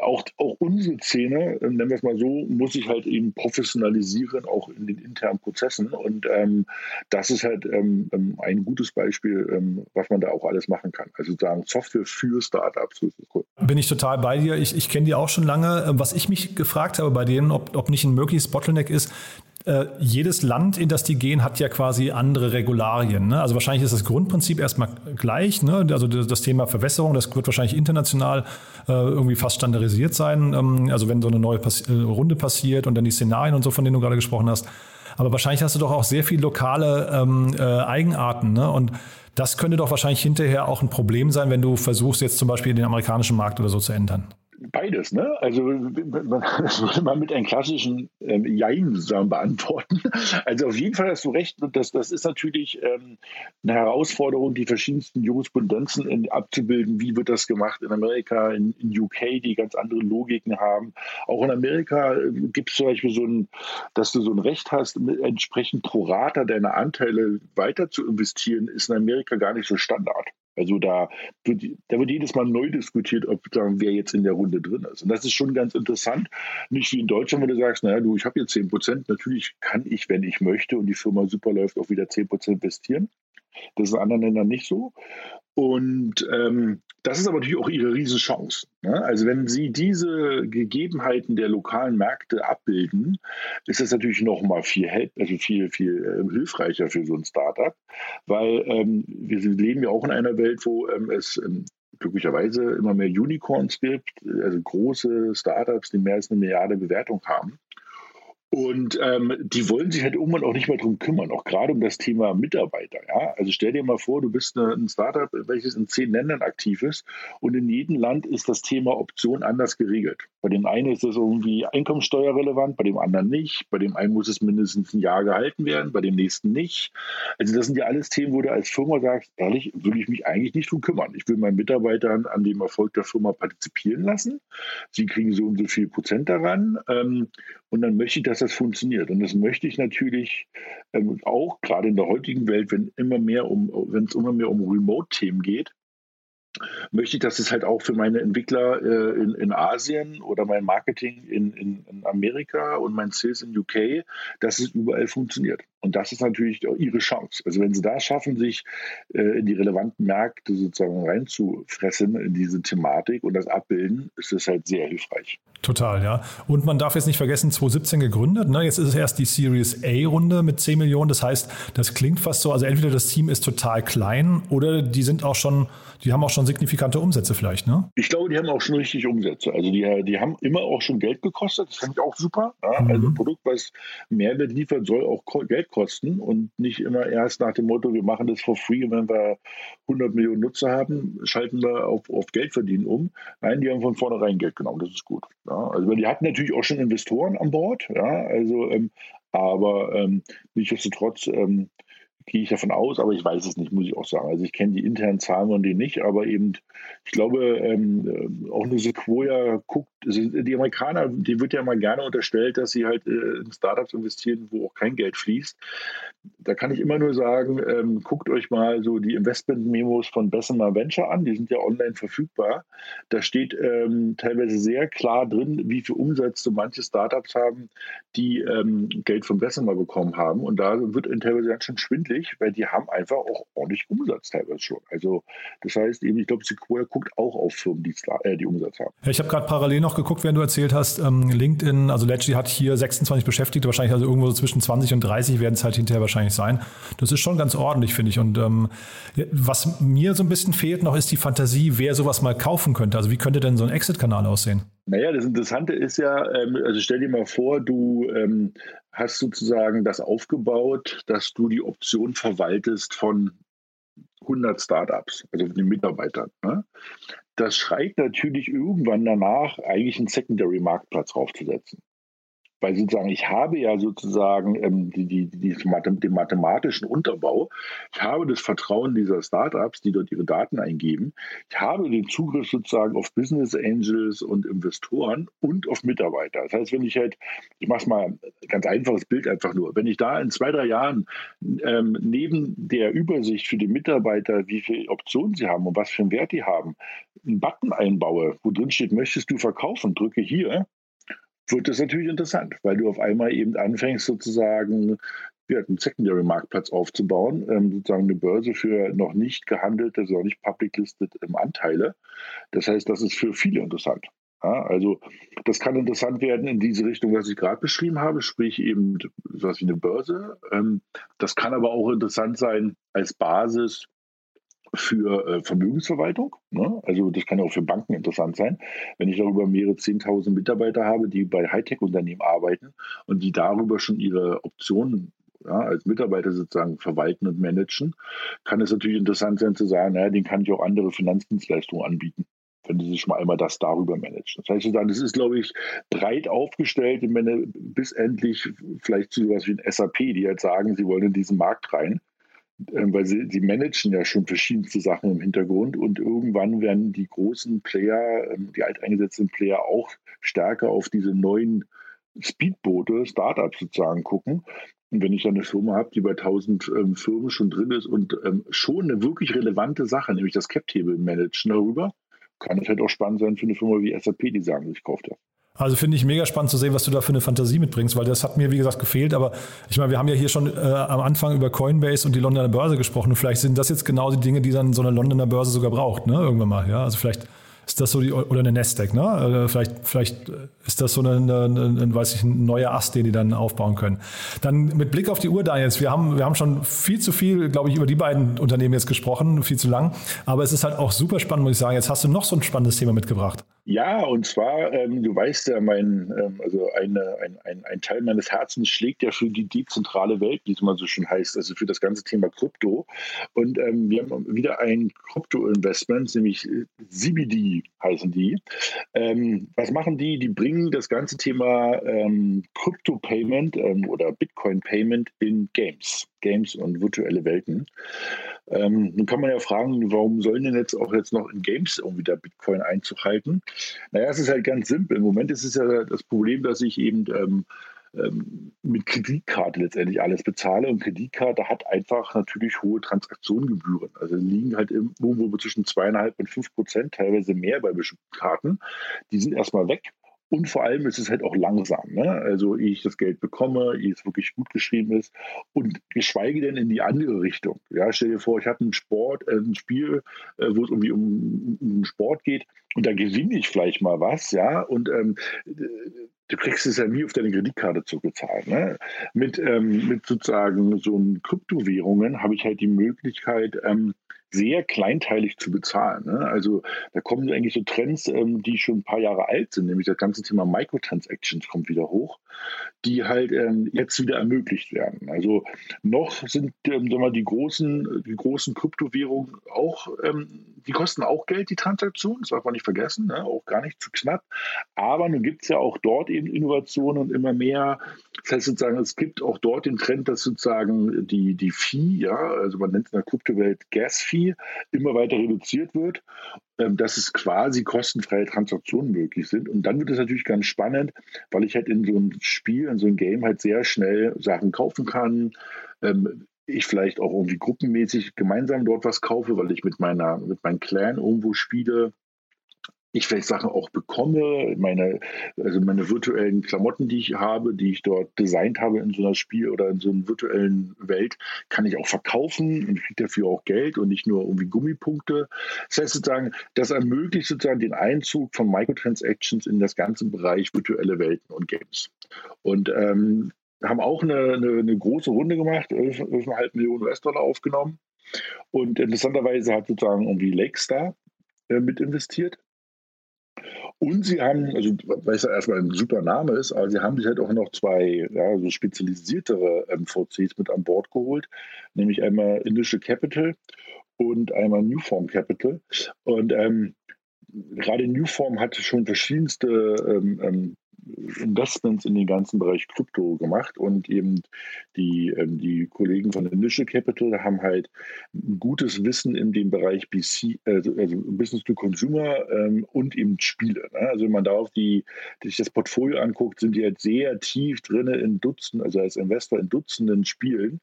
S12: auch, auch unsere Szene, äh, nennen wir es mal so, muss sich halt eben professionalisieren, auch in den internen Prozessen. Und ähm, das ist halt ähm, ähm ein gutes Beispiel, ähm, was man da auch alles machen kann. Also sagen Software für Startups.
S1: Cool. Bin ich total bei dir. Ich, ich kenne die auch schon lange. Was ich mich gefragt habe bei denen, ob, ob nicht ein mögliches Bottleneck ist, äh, jedes Land, in das die gehen, hat ja quasi andere Regularien. Ne? Also wahrscheinlich ist das Grundprinzip erstmal gleich. Ne? Also das Thema Verwässerung, das wird wahrscheinlich international äh, irgendwie fast standardisiert sein. Ähm, also wenn so eine neue Pass äh, Runde passiert und dann die Szenarien und so, von denen du gerade gesprochen hast. Aber wahrscheinlich hast du doch auch sehr viel lokale ähm, äh, Eigenarten. Ne? Und das könnte doch wahrscheinlich hinterher auch ein Problem sein, wenn du versuchst, jetzt zum Beispiel den amerikanischen Markt oder so zu ändern.
S12: Beides, ne? Also das würde man mit einem klassischen ähm, Jein beantworten. Also auf jeden Fall hast du recht, das, das ist natürlich ähm, eine Herausforderung, die verschiedensten Jurisprudenzen in, abzubilden. Wie wird das gemacht in Amerika, in, in UK, die ganz andere Logiken haben. Auch in Amerika äh, gibt es zum Beispiel so ein, dass du so ein Recht hast, entsprechend pro Rata deine Anteile weiter zu investieren, ist in Amerika gar nicht so Standard. Also da wird, da wird jedes Mal neu diskutiert, ob sagen, wer jetzt in der Runde drin ist. Und das ist schon ganz interessant. Nicht wie in Deutschland, wo du sagst, naja, du, ich habe jetzt 10 Prozent. Natürlich kann ich, wenn ich möchte und die Firma super läuft, auch wieder 10 Prozent investieren. Das ist in anderen Ländern nicht so. Und ähm, das ist aber natürlich auch ihre Riesenchance. Ne? Also wenn Sie diese Gegebenheiten der lokalen Märkte abbilden, ist das natürlich noch mal viel, also viel, viel äh, hilfreicher für so ein Startup, weil ähm, wir leben ja auch in einer Welt, wo ähm, es ähm, glücklicherweise immer mehr Unicorns gibt, also große Startups, die mehr als eine Milliarde Bewertung haben. Und ähm, die wollen sich halt irgendwann auch nicht mehr drum kümmern, auch gerade um das Thema Mitarbeiter. Ja? Also stell dir mal vor, du bist eine, ein Startup, welches in zehn Ländern aktiv ist und in jedem Land ist das Thema Option anders geregelt. Bei dem einen ist es irgendwie einkommenssteuerrelevant, bei dem anderen nicht. Bei dem einen muss es mindestens ein Jahr gehalten werden, bei dem nächsten nicht. Also das sind ja alles Themen, wo du als Firma sagst, ehrlich, würde ich mich eigentlich nicht drum kümmern. Ich will meinen Mitarbeitern an dem Erfolg der Firma partizipieren lassen. Sie kriegen so und so viel Prozent daran. Ähm, und dann möchte ich, dass das funktioniert. Und das möchte ich natürlich ähm, auch gerade in der heutigen Welt, wenn immer mehr um, wenn es immer mehr um Remote-Themen geht, möchte ich, dass es halt auch für meine Entwickler äh, in, in Asien oder mein Marketing in, in, in, Amerika und mein Sales in UK, dass es überall funktioniert. Und das ist natürlich auch ihre Chance. Also wenn sie da schaffen, sich äh, in die relevanten Märkte sozusagen reinzufressen in diese Thematik und das abbilden, ist das halt sehr hilfreich.
S1: Total, ja. Und man darf jetzt nicht vergessen, 2017 gegründet. Ne? Jetzt ist es erst die Series A-Runde mit 10 Millionen. Das heißt, das klingt fast so, also entweder das Team ist total klein oder die sind auch schon, die haben auch schon signifikante Umsätze vielleicht, ne?
S12: Ich glaube, die haben auch schon richtig Umsätze. Also die, die haben immer auch schon Geld gekostet. Das finde ich auch super. Ja? Mhm. Also ein Produkt, was Mehrwert liefert, soll auch Geld kosten und nicht immer erst nach dem Motto, wir machen das for free und wenn wir 100 Millionen Nutzer haben, schalten wir auf, auf Geld verdienen um. Nein, die haben von vornherein Geld genommen. Das ist gut. Ja, also die hatten natürlich auch schon Investoren an Bord, ja, also ähm, aber ähm, nichtsdestotrotz ähm, gehe ich davon aus, aber ich weiß es nicht, muss ich auch sagen. Also ich kenne die internen Zahlen und die nicht, aber eben, ich glaube, ähm, auch eine Sequoia guckt, also die Amerikaner, die wird ja mal gerne unterstellt, dass sie halt äh, in Startups investieren, wo auch kein Geld fließt. Da kann ich immer nur sagen, ähm, guckt euch mal so die Investment-Memos von Bessemer Venture an, die sind ja online verfügbar. Da steht ähm, teilweise sehr klar drin, wie viel Umsatz so manche Startups haben, die ähm, Geld von Bessemer bekommen haben. Und da wird teilweise ganz schön schwindlig, weil die haben einfach auch ordentlich Umsatz teilweise schon. Also das heißt eben, ich glaube, Sequoia guckt auch auf Firmen, die, äh, die Umsatz haben.
S1: Ich habe gerade parallel noch geguckt, während du erzählt hast, ähm, LinkedIn, also Ledgy hat hier 26 Beschäftigte, wahrscheinlich also irgendwo so zwischen 20 und 30 werden es halt hinterher wahrscheinlich sein. Das ist schon ganz ordentlich, finde ich. Und ähm, was mir so ein bisschen fehlt noch, ist die Fantasie, wer sowas mal kaufen könnte. Also wie könnte denn so ein Exit-Kanal aussehen?
S12: Naja, das Interessante ist ja, ähm, also stell dir mal vor, du ähm, hast sozusagen das aufgebaut, dass du die Option verwaltest von 100 Startups, also von den Mitarbeitern. Ne? Das schreit natürlich irgendwann danach, eigentlich einen Secondary-Marktplatz draufzusetzen weil sozusagen ich habe ja sozusagen ähm, die, die, die, den mathematischen Unterbau, ich habe das Vertrauen dieser Startups, die dort ihre Daten eingeben, ich habe den Zugriff sozusagen auf Business Angels und Investoren und auf Mitarbeiter. Das heißt, wenn ich halt, ich mache es mal ein ganz einfaches Bild einfach nur, wenn ich da in zwei, drei Jahren ähm, neben der Übersicht für die Mitarbeiter, wie viele Optionen sie haben und was für einen Wert die haben, einen Button einbaue, wo drin steht, möchtest du verkaufen, drücke hier, wird das natürlich interessant, weil du auf einmal eben anfängst, sozusagen ja, einen Secondary-Marktplatz aufzubauen, ähm, sozusagen eine Börse für noch nicht gehandelte, also noch nicht public-listed ähm, Anteile. Das heißt, das ist für viele interessant. Ja, also das kann interessant werden in diese Richtung, was ich gerade beschrieben habe, sprich eben sowas wie eine Börse. Ähm, das kann aber auch interessant sein als Basis für äh, Vermögensverwaltung. Ne? Also das kann ja auch für Banken interessant sein, wenn ich darüber mehrere 10.000 Mitarbeiter habe, die bei Hightech-Unternehmen arbeiten und die darüber schon ihre Optionen ja, als Mitarbeiter sozusagen verwalten und managen, kann es natürlich interessant sein zu sagen, naja, den kann ich auch andere Finanzdienstleistungen anbieten wenn sie sich mal einmal das darüber managen. Das heißt, das ist, glaube ich, breit aufgestellt, bis endlich vielleicht zu sowas wie ein SAP, die jetzt sagen, sie wollen in diesen Markt rein weil sie, sie managen ja schon verschiedenste Sachen im Hintergrund und irgendwann werden die großen Player, ähm, die alteingesetzten Player auch stärker auf diese neuen Speedboote, Startups sozusagen gucken. Und wenn ich dann eine Firma habe, die bei 1000 ähm, Firmen schon drin ist und ähm, schon eine wirklich relevante Sache, nämlich das Cap-Table managen darüber, kann es halt auch spannend sein für eine Firma wie SAP, die sagen, ich kaufe das.
S1: Also finde ich mega spannend zu sehen, was du da für eine Fantasie mitbringst, weil das hat mir, wie gesagt, gefehlt. Aber ich meine, wir haben ja hier schon äh, am Anfang über Coinbase und die Londoner Börse gesprochen. Und vielleicht sind das jetzt genau die Dinge, die dann so eine Londoner Börse sogar braucht, ne? Irgendwann mal. Ja, also vielleicht ist das so die, oder eine Nasdaq, ne? Äh, vielleicht, vielleicht ist das so eine, eine, weiß ich, ein neuer Ast, den die dann aufbauen können. Dann mit Blick auf die Uhr, Daniels, wir haben, wir haben schon viel zu viel, glaube ich, über die beiden Unternehmen jetzt gesprochen, viel zu lang. Aber es ist halt auch super spannend, muss ich sagen. Jetzt hast du noch so ein spannendes Thema mitgebracht.
S12: Ja, und zwar, ähm, du weißt ja, mein, ähm, also eine, ein, ein, ein Teil meines Herzens schlägt ja für die dezentrale Welt, wie es mal so schön heißt, also für das ganze Thema Krypto. Und ähm, wir haben wieder ein Krypto-Investment, nämlich CBD heißen die. Ähm, was machen die? Die bringen das ganze Thema ähm, Crypto-Payment ähm, oder Bitcoin-Payment in Games. Games und virtuelle Welten. Ähm, nun kann man ja fragen, warum sollen denn jetzt auch jetzt noch in Games irgendwie der Bitcoin Einzug halten? Naja, es ist halt ganz simpel. Im Moment ist es ja das Problem, dass ich eben ähm, mit Kreditkarte letztendlich alles bezahle und Kreditkarte hat einfach natürlich hohe Transaktionengebühren. Also liegen halt irgendwo zwischen zweieinhalb und fünf Prozent, teilweise mehr bei bestimmten Karten. Die sind erstmal weg. Und vor allem ist es halt auch langsam. Ne? Also, ich das Geld bekomme, ehe es wirklich gut geschrieben ist. Und geschweige denn in die andere Richtung. Ja, stell dir vor, ich habe einen Sport, äh, ein Spiel, äh, wo es irgendwie um, um, Sport geht und da gewinne ich vielleicht mal was, ja. Und ähm, du kriegst es ja nie auf deine Kreditkarte zugezahlt. Ne? Mit, ähm, mit sozusagen so Kryptowährungen habe ich halt die Möglichkeit, ähm, sehr kleinteilig zu bezahlen. Ne? Also da kommen eigentlich so Trends, ähm, die schon ein paar Jahre alt sind, nämlich das ganze Thema Microtransactions kommt wieder hoch. die halt ähm, jetzt wieder ermöglicht werden. Also noch sind ähm, wir, die großen, die großen Kryptowährungen auch, ähm, die kosten auch Geld, die Transaktionen, das darf man nicht vergessen, ne? auch gar nicht zu knapp. Aber nun gibt es ja auch dort eben Innovationen und immer mehr. Das heißt sozusagen, es gibt auch dort den Trend, dass sozusagen die, die Fee, ja, also man nennt es in der Kryptowelt Gas-Fee, immer weiter reduziert wird ähm, dass es quasi kostenfreie Transaktionen möglich sind. Und dann wird es natürlich ganz spannend, weil ich halt in so ein Spiel, in so ein Game halt sehr schnell Sachen kaufen kann. Ähm, ich vielleicht auch irgendwie gruppenmäßig gemeinsam dort was kaufe, weil ich mit meiner, mit meinem Clan irgendwo spiele ich vielleicht Sachen auch bekomme, meine, also meine virtuellen Klamotten, die ich habe, die ich dort designt habe in so einer Spiel oder in so einer virtuellen Welt, kann ich auch verkaufen und kriege dafür auch Geld und nicht nur irgendwie Gummipunkte. Das heißt sozusagen, das ermöglicht sozusagen den Einzug von Microtransactions in das ganze Bereich virtuelle Welten und Games. Und ähm, haben auch eine, eine, eine große Runde gemacht, 11,5 Millionen US-Dollar aufgenommen. Und interessanterweise hat sozusagen irgendwie Lakestar äh, mit investiert. Und sie haben, also weil es ja erstmal ein super Name ist, aber sie haben sich halt auch noch zwei ja, so spezialisiertere MVCs mit an Bord geholt, nämlich einmal Initial Capital und einmal Newform Capital. Und ähm, gerade Newform hatte schon verschiedenste ähm, ähm, Investments in den ganzen Bereich Krypto gemacht und eben die, ähm, die Kollegen von Initial Capital haben halt ein gutes Wissen in dem Bereich BC, also, also Business to Consumer ähm, und eben Spiele. Ne? Also wenn man da auf die, sich das Portfolio anguckt, sind die halt sehr tief drin in Dutzenden, also als Investor in Dutzenden Spielen.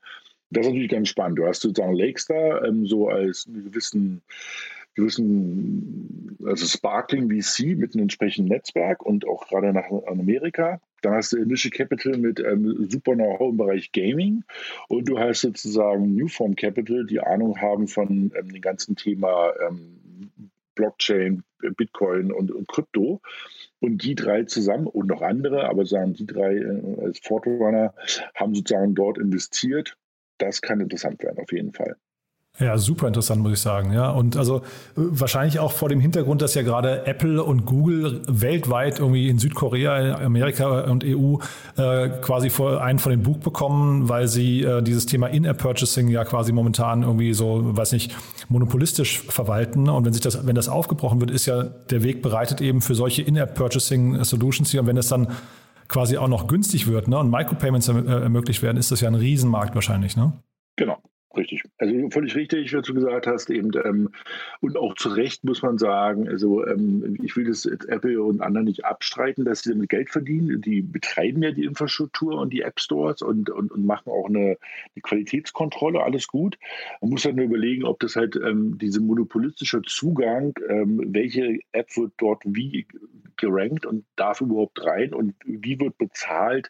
S12: Das ist natürlich ganz spannend. Du hast sozusagen Lakestar ähm, so als einen gewissen gewissen, also Sparkling VC mit einem entsprechenden Netzwerk und auch gerade nach Amerika. Dann hast du Initial Capital mit ähm, super Know-how im Bereich Gaming und du hast sozusagen Newform Capital, die Ahnung haben von ähm, dem ganzen Thema ähm, Blockchain, Bitcoin und, und Krypto. Und die drei zusammen und noch andere, aber sagen die drei äh, als Fortrunner, haben sozusagen dort investiert. Das kann interessant werden, auf jeden Fall.
S1: Ja, super interessant, muss ich sagen. Ja, und also äh, wahrscheinlich auch vor dem Hintergrund, dass ja gerade Apple und Google weltweit irgendwie in Südkorea, Amerika und EU äh, quasi vor, einen von den Buch bekommen, weil sie äh, dieses Thema In-App-Purchasing ja quasi momentan irgendwie so, weiß nicht, monopolistisch verwalten. Und wenn sich das, wenn das aufgebrochen wird, ist ja der Weg bereitet eben für solche In-App-Purchasing-Solutions hier. Und wenn es dann quasi auch noch günstig wird ne, und Micropayments ermöglicht werden, ist das ja ein Riesenmarkt wahrscheinlich. Ne?
S12: Genau. Richtig. Also völlig richtig, was du gesagt hast, eben ähm, und auch zu Recht muss man sagen, also ähm, ich will das Apple und anderen nicht abstreiten, dass sie damit Geld verdienen. Die betreiben ja die Infrastruktur und die App Stores und, und, und machen auch eine, eine Qualitätskontrolle, alles gut. Man muss halt nur überlegen, ob das halt ähm, diese monopolistische Zugang, ähm, welche App wird dort wie gerankt und darf überhaupt rein und wie wird bezahlt,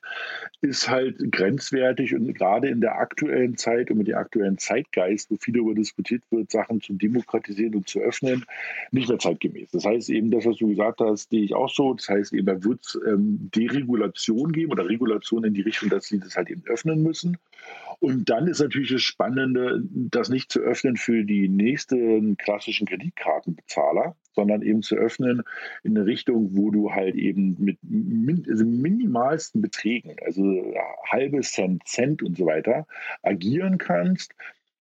S12: ist halt grenzwertig und gerade in der aktuellen Zeit und mit der aktuellen Zeitgeist, wo viel darüber diskutiert wird, Sachen zu demokratisieren und zu öffnen, nicht mehr zeitgemäß. Das heißt eben, das, was du gesagt hast, sehe ich auch so. Das heißt eben, da wird es ähm, Deregulation geben oder Regulation in die Richtung, dass sie das halt eben öffnen müssen. Und dann ist natürlich das Spannende, das nicht zu öffnen für die nächsten klassischen Kreditkartenbezahler, sondern eben zu öffnen in eine Richtung, wo du halt eben mit min also minimalsten Beträgen, also halbe Cent, Cent und so weiter, agieren kannst,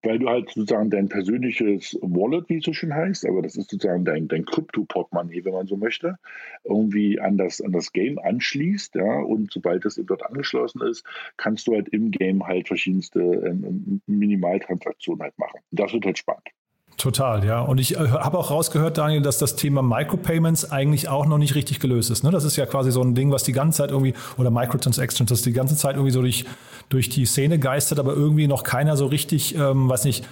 S12: weil du halt sozusagen dein persönliches Wallet, wie es so schön heißt, aber das ist sozusagen dein, dein Krypto-Portemonnaie, wenn man so möchte, irgendwie an das, an das Game anschließt, ja, und sobald das eben dort angeschlossen ist, kannst du halt im Game halt verschiedenste ähm, Minimaltransaktionen halt machen. Das wird halt spannend.
S1: Total, ja. Und ich äh, habe auch rausgehört, Daniel, dass das Thema Micropayments eigentlich auch noch nicht richtig gelöst ist. Ne? Das ist ja quasi so ein Ding, was die ganze Zeit irgendwie, oder Microtransactions, das die ganze Zeit irgendwie so durch, durch die Szene geistert, aber irgendwie noch keiner so richtig, ähm, weiß nicht,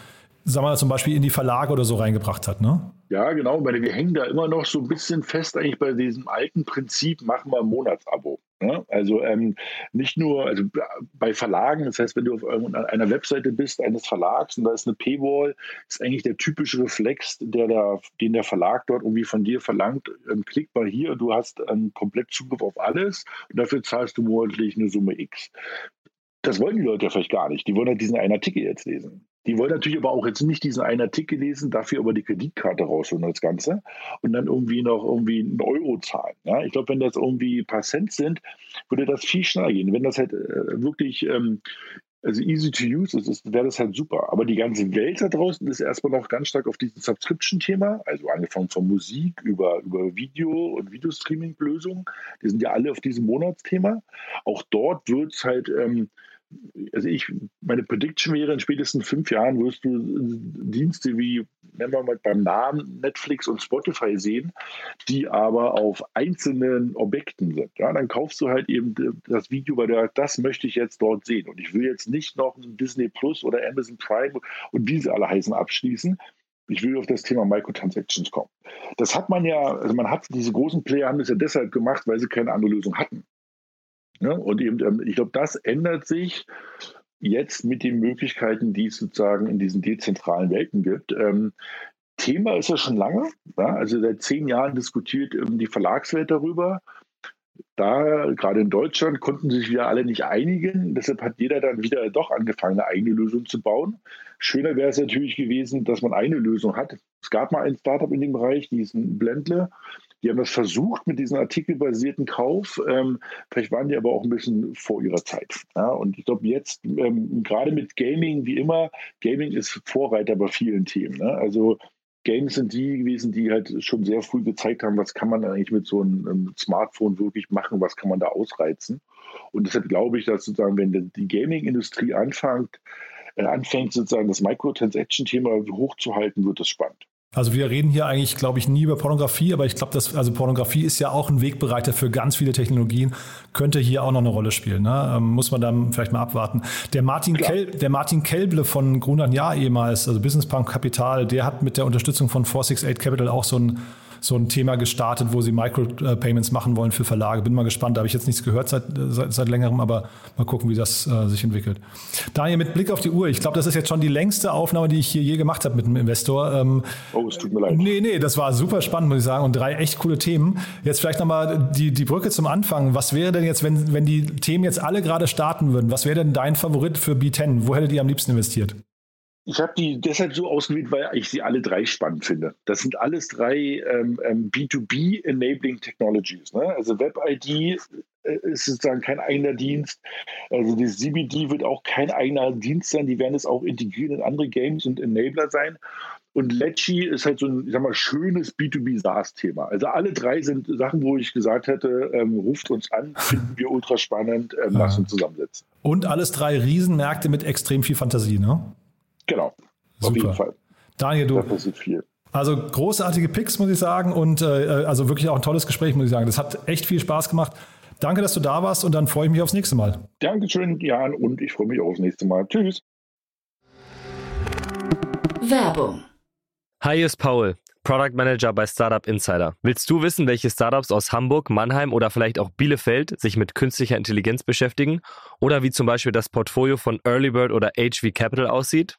S1: sagen wir mal zum Beispiel in die Verlage oder so reingebracht hat, ne?
S12: Ja, genau, weil wir hängen da immer noch so ein bisschen fest eigentlich bei diesem alten Prinzip, machen wir ein Monatsabo. Ne? Also ähm, nicht nur also bei Verlagen, das heißt, wenn du auf einer Webseite bist eines Verlags und da ist eine Paywall, ist eigentlich der typische Reflex, der da, den der Verlag dort irgendwie von dir verlangt, ähm, klick mal hier, du hast einen komplett Zugriff auf alles und dafür zahlst du monatlich eine Summe X. Das wollen die Leute vielleicht gar nicht. Die wollen halt diesen einen Artikel jetzt lesen. Die wollen natürlich aber auch jetzt nicht diesen einen Artikel lesen, dafür aber die Kreditkarte rausholen, das Ganze, und dann irgendwie noch irgendwie einen Euro zahlen. Ja? Ich glaube, wenn das irgendwie paar Cent sind, würde das viel schneller gehen. Wenn das halt äh, wirklich ähm, also easy to use ist, wäre das halt super. Aber die ganze Welt da draußen ist erstmal noch ganz stark auf diesem Subscription-Thema, also angefangen von Musik über, über Video und Videostreaming-Lösungen. Die sind ja alle auf diesem Monatsthema. Auch dort wird es halt ähm, also ich, meine Prediction wäre, in spätestens fünf Jahren wirst du Dienste wie, nennen wir mal beim Namen, Netflix und Spotify sehen, die aber auf einzelnen Objekten sind. Ja, dann kaufst du halt eben das Video, weil du sagst, das möchte ich jetzt dort sehen. Und ich will jetzt nicht noch ein Disney Plus oder Amazon Prime und wie sie alle heißen abschließen. Ich will auf das Thema Microtransactions kommen. Das hat man ja, also man hat diese großen Player haben das ja deshalb gemacht, weil sie keine andere Lösung hatten. Ne? Und eben, ähm, ich glaube, das ändert sich jetzt mit den Möglichkeiten, die es sozusagen in diesen dezentralen Welten gibt. Ähm, Thema ist ja schon lange. Ja? Also seit zehn Jahren diskutiert ähm, die Verlagswelt darüber. Da, gerade in Deutschland, konnten sich wieder alle nicht einigen. Deshalb hat jeder dann wieder doch angefangen, eine eigene Lösung zu bauen. Schöner wäre es natürlich gewesen, dass man eine Lösung hat. Es gab mal ein Startup in dem Bereich, die ist ein Blendle. Die haben das versucht mit diesem artikelbasierten Kauf. Ähm, vielleicht waren die aber auch ein bisschen vor ihrer Zeit. Ja, und ich glaube, jetzt, ähm, gerade mit Gaming, wie immer, Gaming ist Vorreiter bei vielen Themen. Ne? Also Games sind die gewesen, die halt schon sehr früh gezeigt haben, was kann man eigentlich mit so einem, einem Smartphone wirklich machen, was kann man da ausreizen. Und deshalb glaube ich, dass sozusagen, wenn die Gaming-Industrie anfängt, äh, anfängt sozusagen das Microtransaction-Thema hochzuhalten, wird das spannend.
S1: Also wir reden hier eigentlich, glaube ich, nie über Pornografie, aber ich glaube, dass also Pornografie ist ja auch ein Wegbereiter für ganz viele Technologien, könnte hier auch noch eine Rolle spielen. Ne? Ähm, muss man dann vielleicht mal abwarten. Der Martin, Kel, der Martin Kelble von Grunert Jahr ehemals, also Business Punk Kapital, der hat mit der Unterstützung von 468 Capital auch so ein so ein Thema gestartet, wo sie Micropayments machen wollen für Verlage. Bin mal gespannt, da habe ich jetzt nichts gehört seit, seit, seit längerem, aber mal gucken, wie das äh, sich entwickelt. Daniel, mit Blick auf die Uhr, ich glaube, das ist jetzt schon die längste Aufnahme, die ich hier je gemacht habe mit einem Investor. Ähm,
S12: oh, es tut mir leid.
S1: Nee, nee, das war super spannend, muss ich sagen, und drei echt coole Themen. Jetzt vielleicht nochmal die, die Brücke zum Anfang. Was wäre denn jetzt, wenn, wenn die Themen jetzt alle gerade starten würden, was wäre denn dein Favorit für B10? Wo hättet ihr am liebsten investiert?
S12: Ich habe die deshalb so ausgewählt, weil ich sie alle drei spannend finde. Das sind alles drei ähm, ähm, B2B-Enabling Technologies. Ne? Also Web-ID äh, ist sozusagen kein eigener Dienst. Also das CBD wird auch kein eigener Dienst sein. Die werden es auch integrieren in andere Games und Enabler sein. Und Lecci ist halt so ein, ich sag mal, schönes B2B-SaaS-Thema. Also alle drei sind Sachen, wo ich gesagt hätte, ähm, ruft uns an, finden wir ultra spannend, ähm, ja. lasst uns zusammensetzen.
S1: Und alles drei Riesenmärkte mit extrem viel Fantasie, ne?
S12: Genau.
S1: Super. Auf jeden Fall. Daniel, du.
S12: Da passiert viel.
S1: Also großartige Picks, muss ich sagen. Und äh, also wirklich auch ein tolles Gespräch, muss ich sagen. Das hat echt viel Spaß gemacht. Danke, dass du da warst und dann freue ich mich aufs nächste Mal.
S12: Dankeschön, Jan, und ich freue mich auch aufs nächste Mal. Tschüss.
S2: Werbung.
S13: Hi, hier ist Paul, Product Manager bei Startup Insider. Willst du wissen, welche Startups aus Hamburg, Mannheim oder vielleicht auch Bielefeld sich mit künstlicher Intelligenz beschäftigen? Oder wie zum Beispiel das Portfolio von Earlybird oder HV Capital aussieht?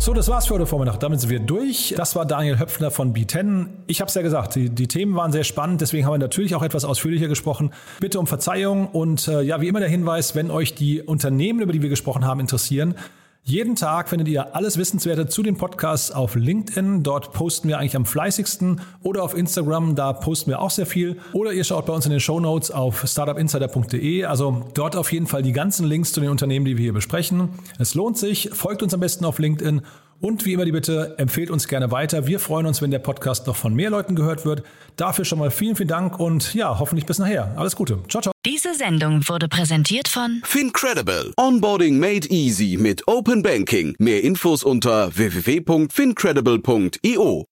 S1: So, das war's für heute Vormittag. Damit sind wir durch. Das war Daniel Höpfner von B10. Ich habe es ja gesagt, die, die, Themen waren sehr spannend, deswegen haben wir natürlich auch etwas ausführlicher gesprochen. Bitte um Verzeihung und äh, ja, wie immer der Hinweis, wenn euch die Unternehmen, über die wir gesprochen haben, interessieren, jeden Tag findet ihr alles Wissenswerte zu den Podcasts auf LinkedIn. Dort posten wir eigentlich am fleißigsten. Oder auf Instagram, da posten wir auch sehr viel. Oder ihr schaut bei uns in den Show Notes auf startupinsider.de. Also dort auf jeden Fall die ganzen Links zu den Unternehmen, die wir hier besprechen. Es lohnt sich. Folgt uns am besten auf LinkedIn. Und wie immer die Bitte, empfehlt uns gerne weiter. Wir freuen uns, wenn der Podcast noch von mehr Leuten gehört wird. Dafür schon mal vielen, vielen Dank und ja, hoffentlich bis nachher. Alles Gute. Ciao, ciao.
S2: Diese Sendung wurde präsentiert von
S14: Fincredible. Onboarding made easy mit Open Banking. Mehr Infos unter www.fincredible.io.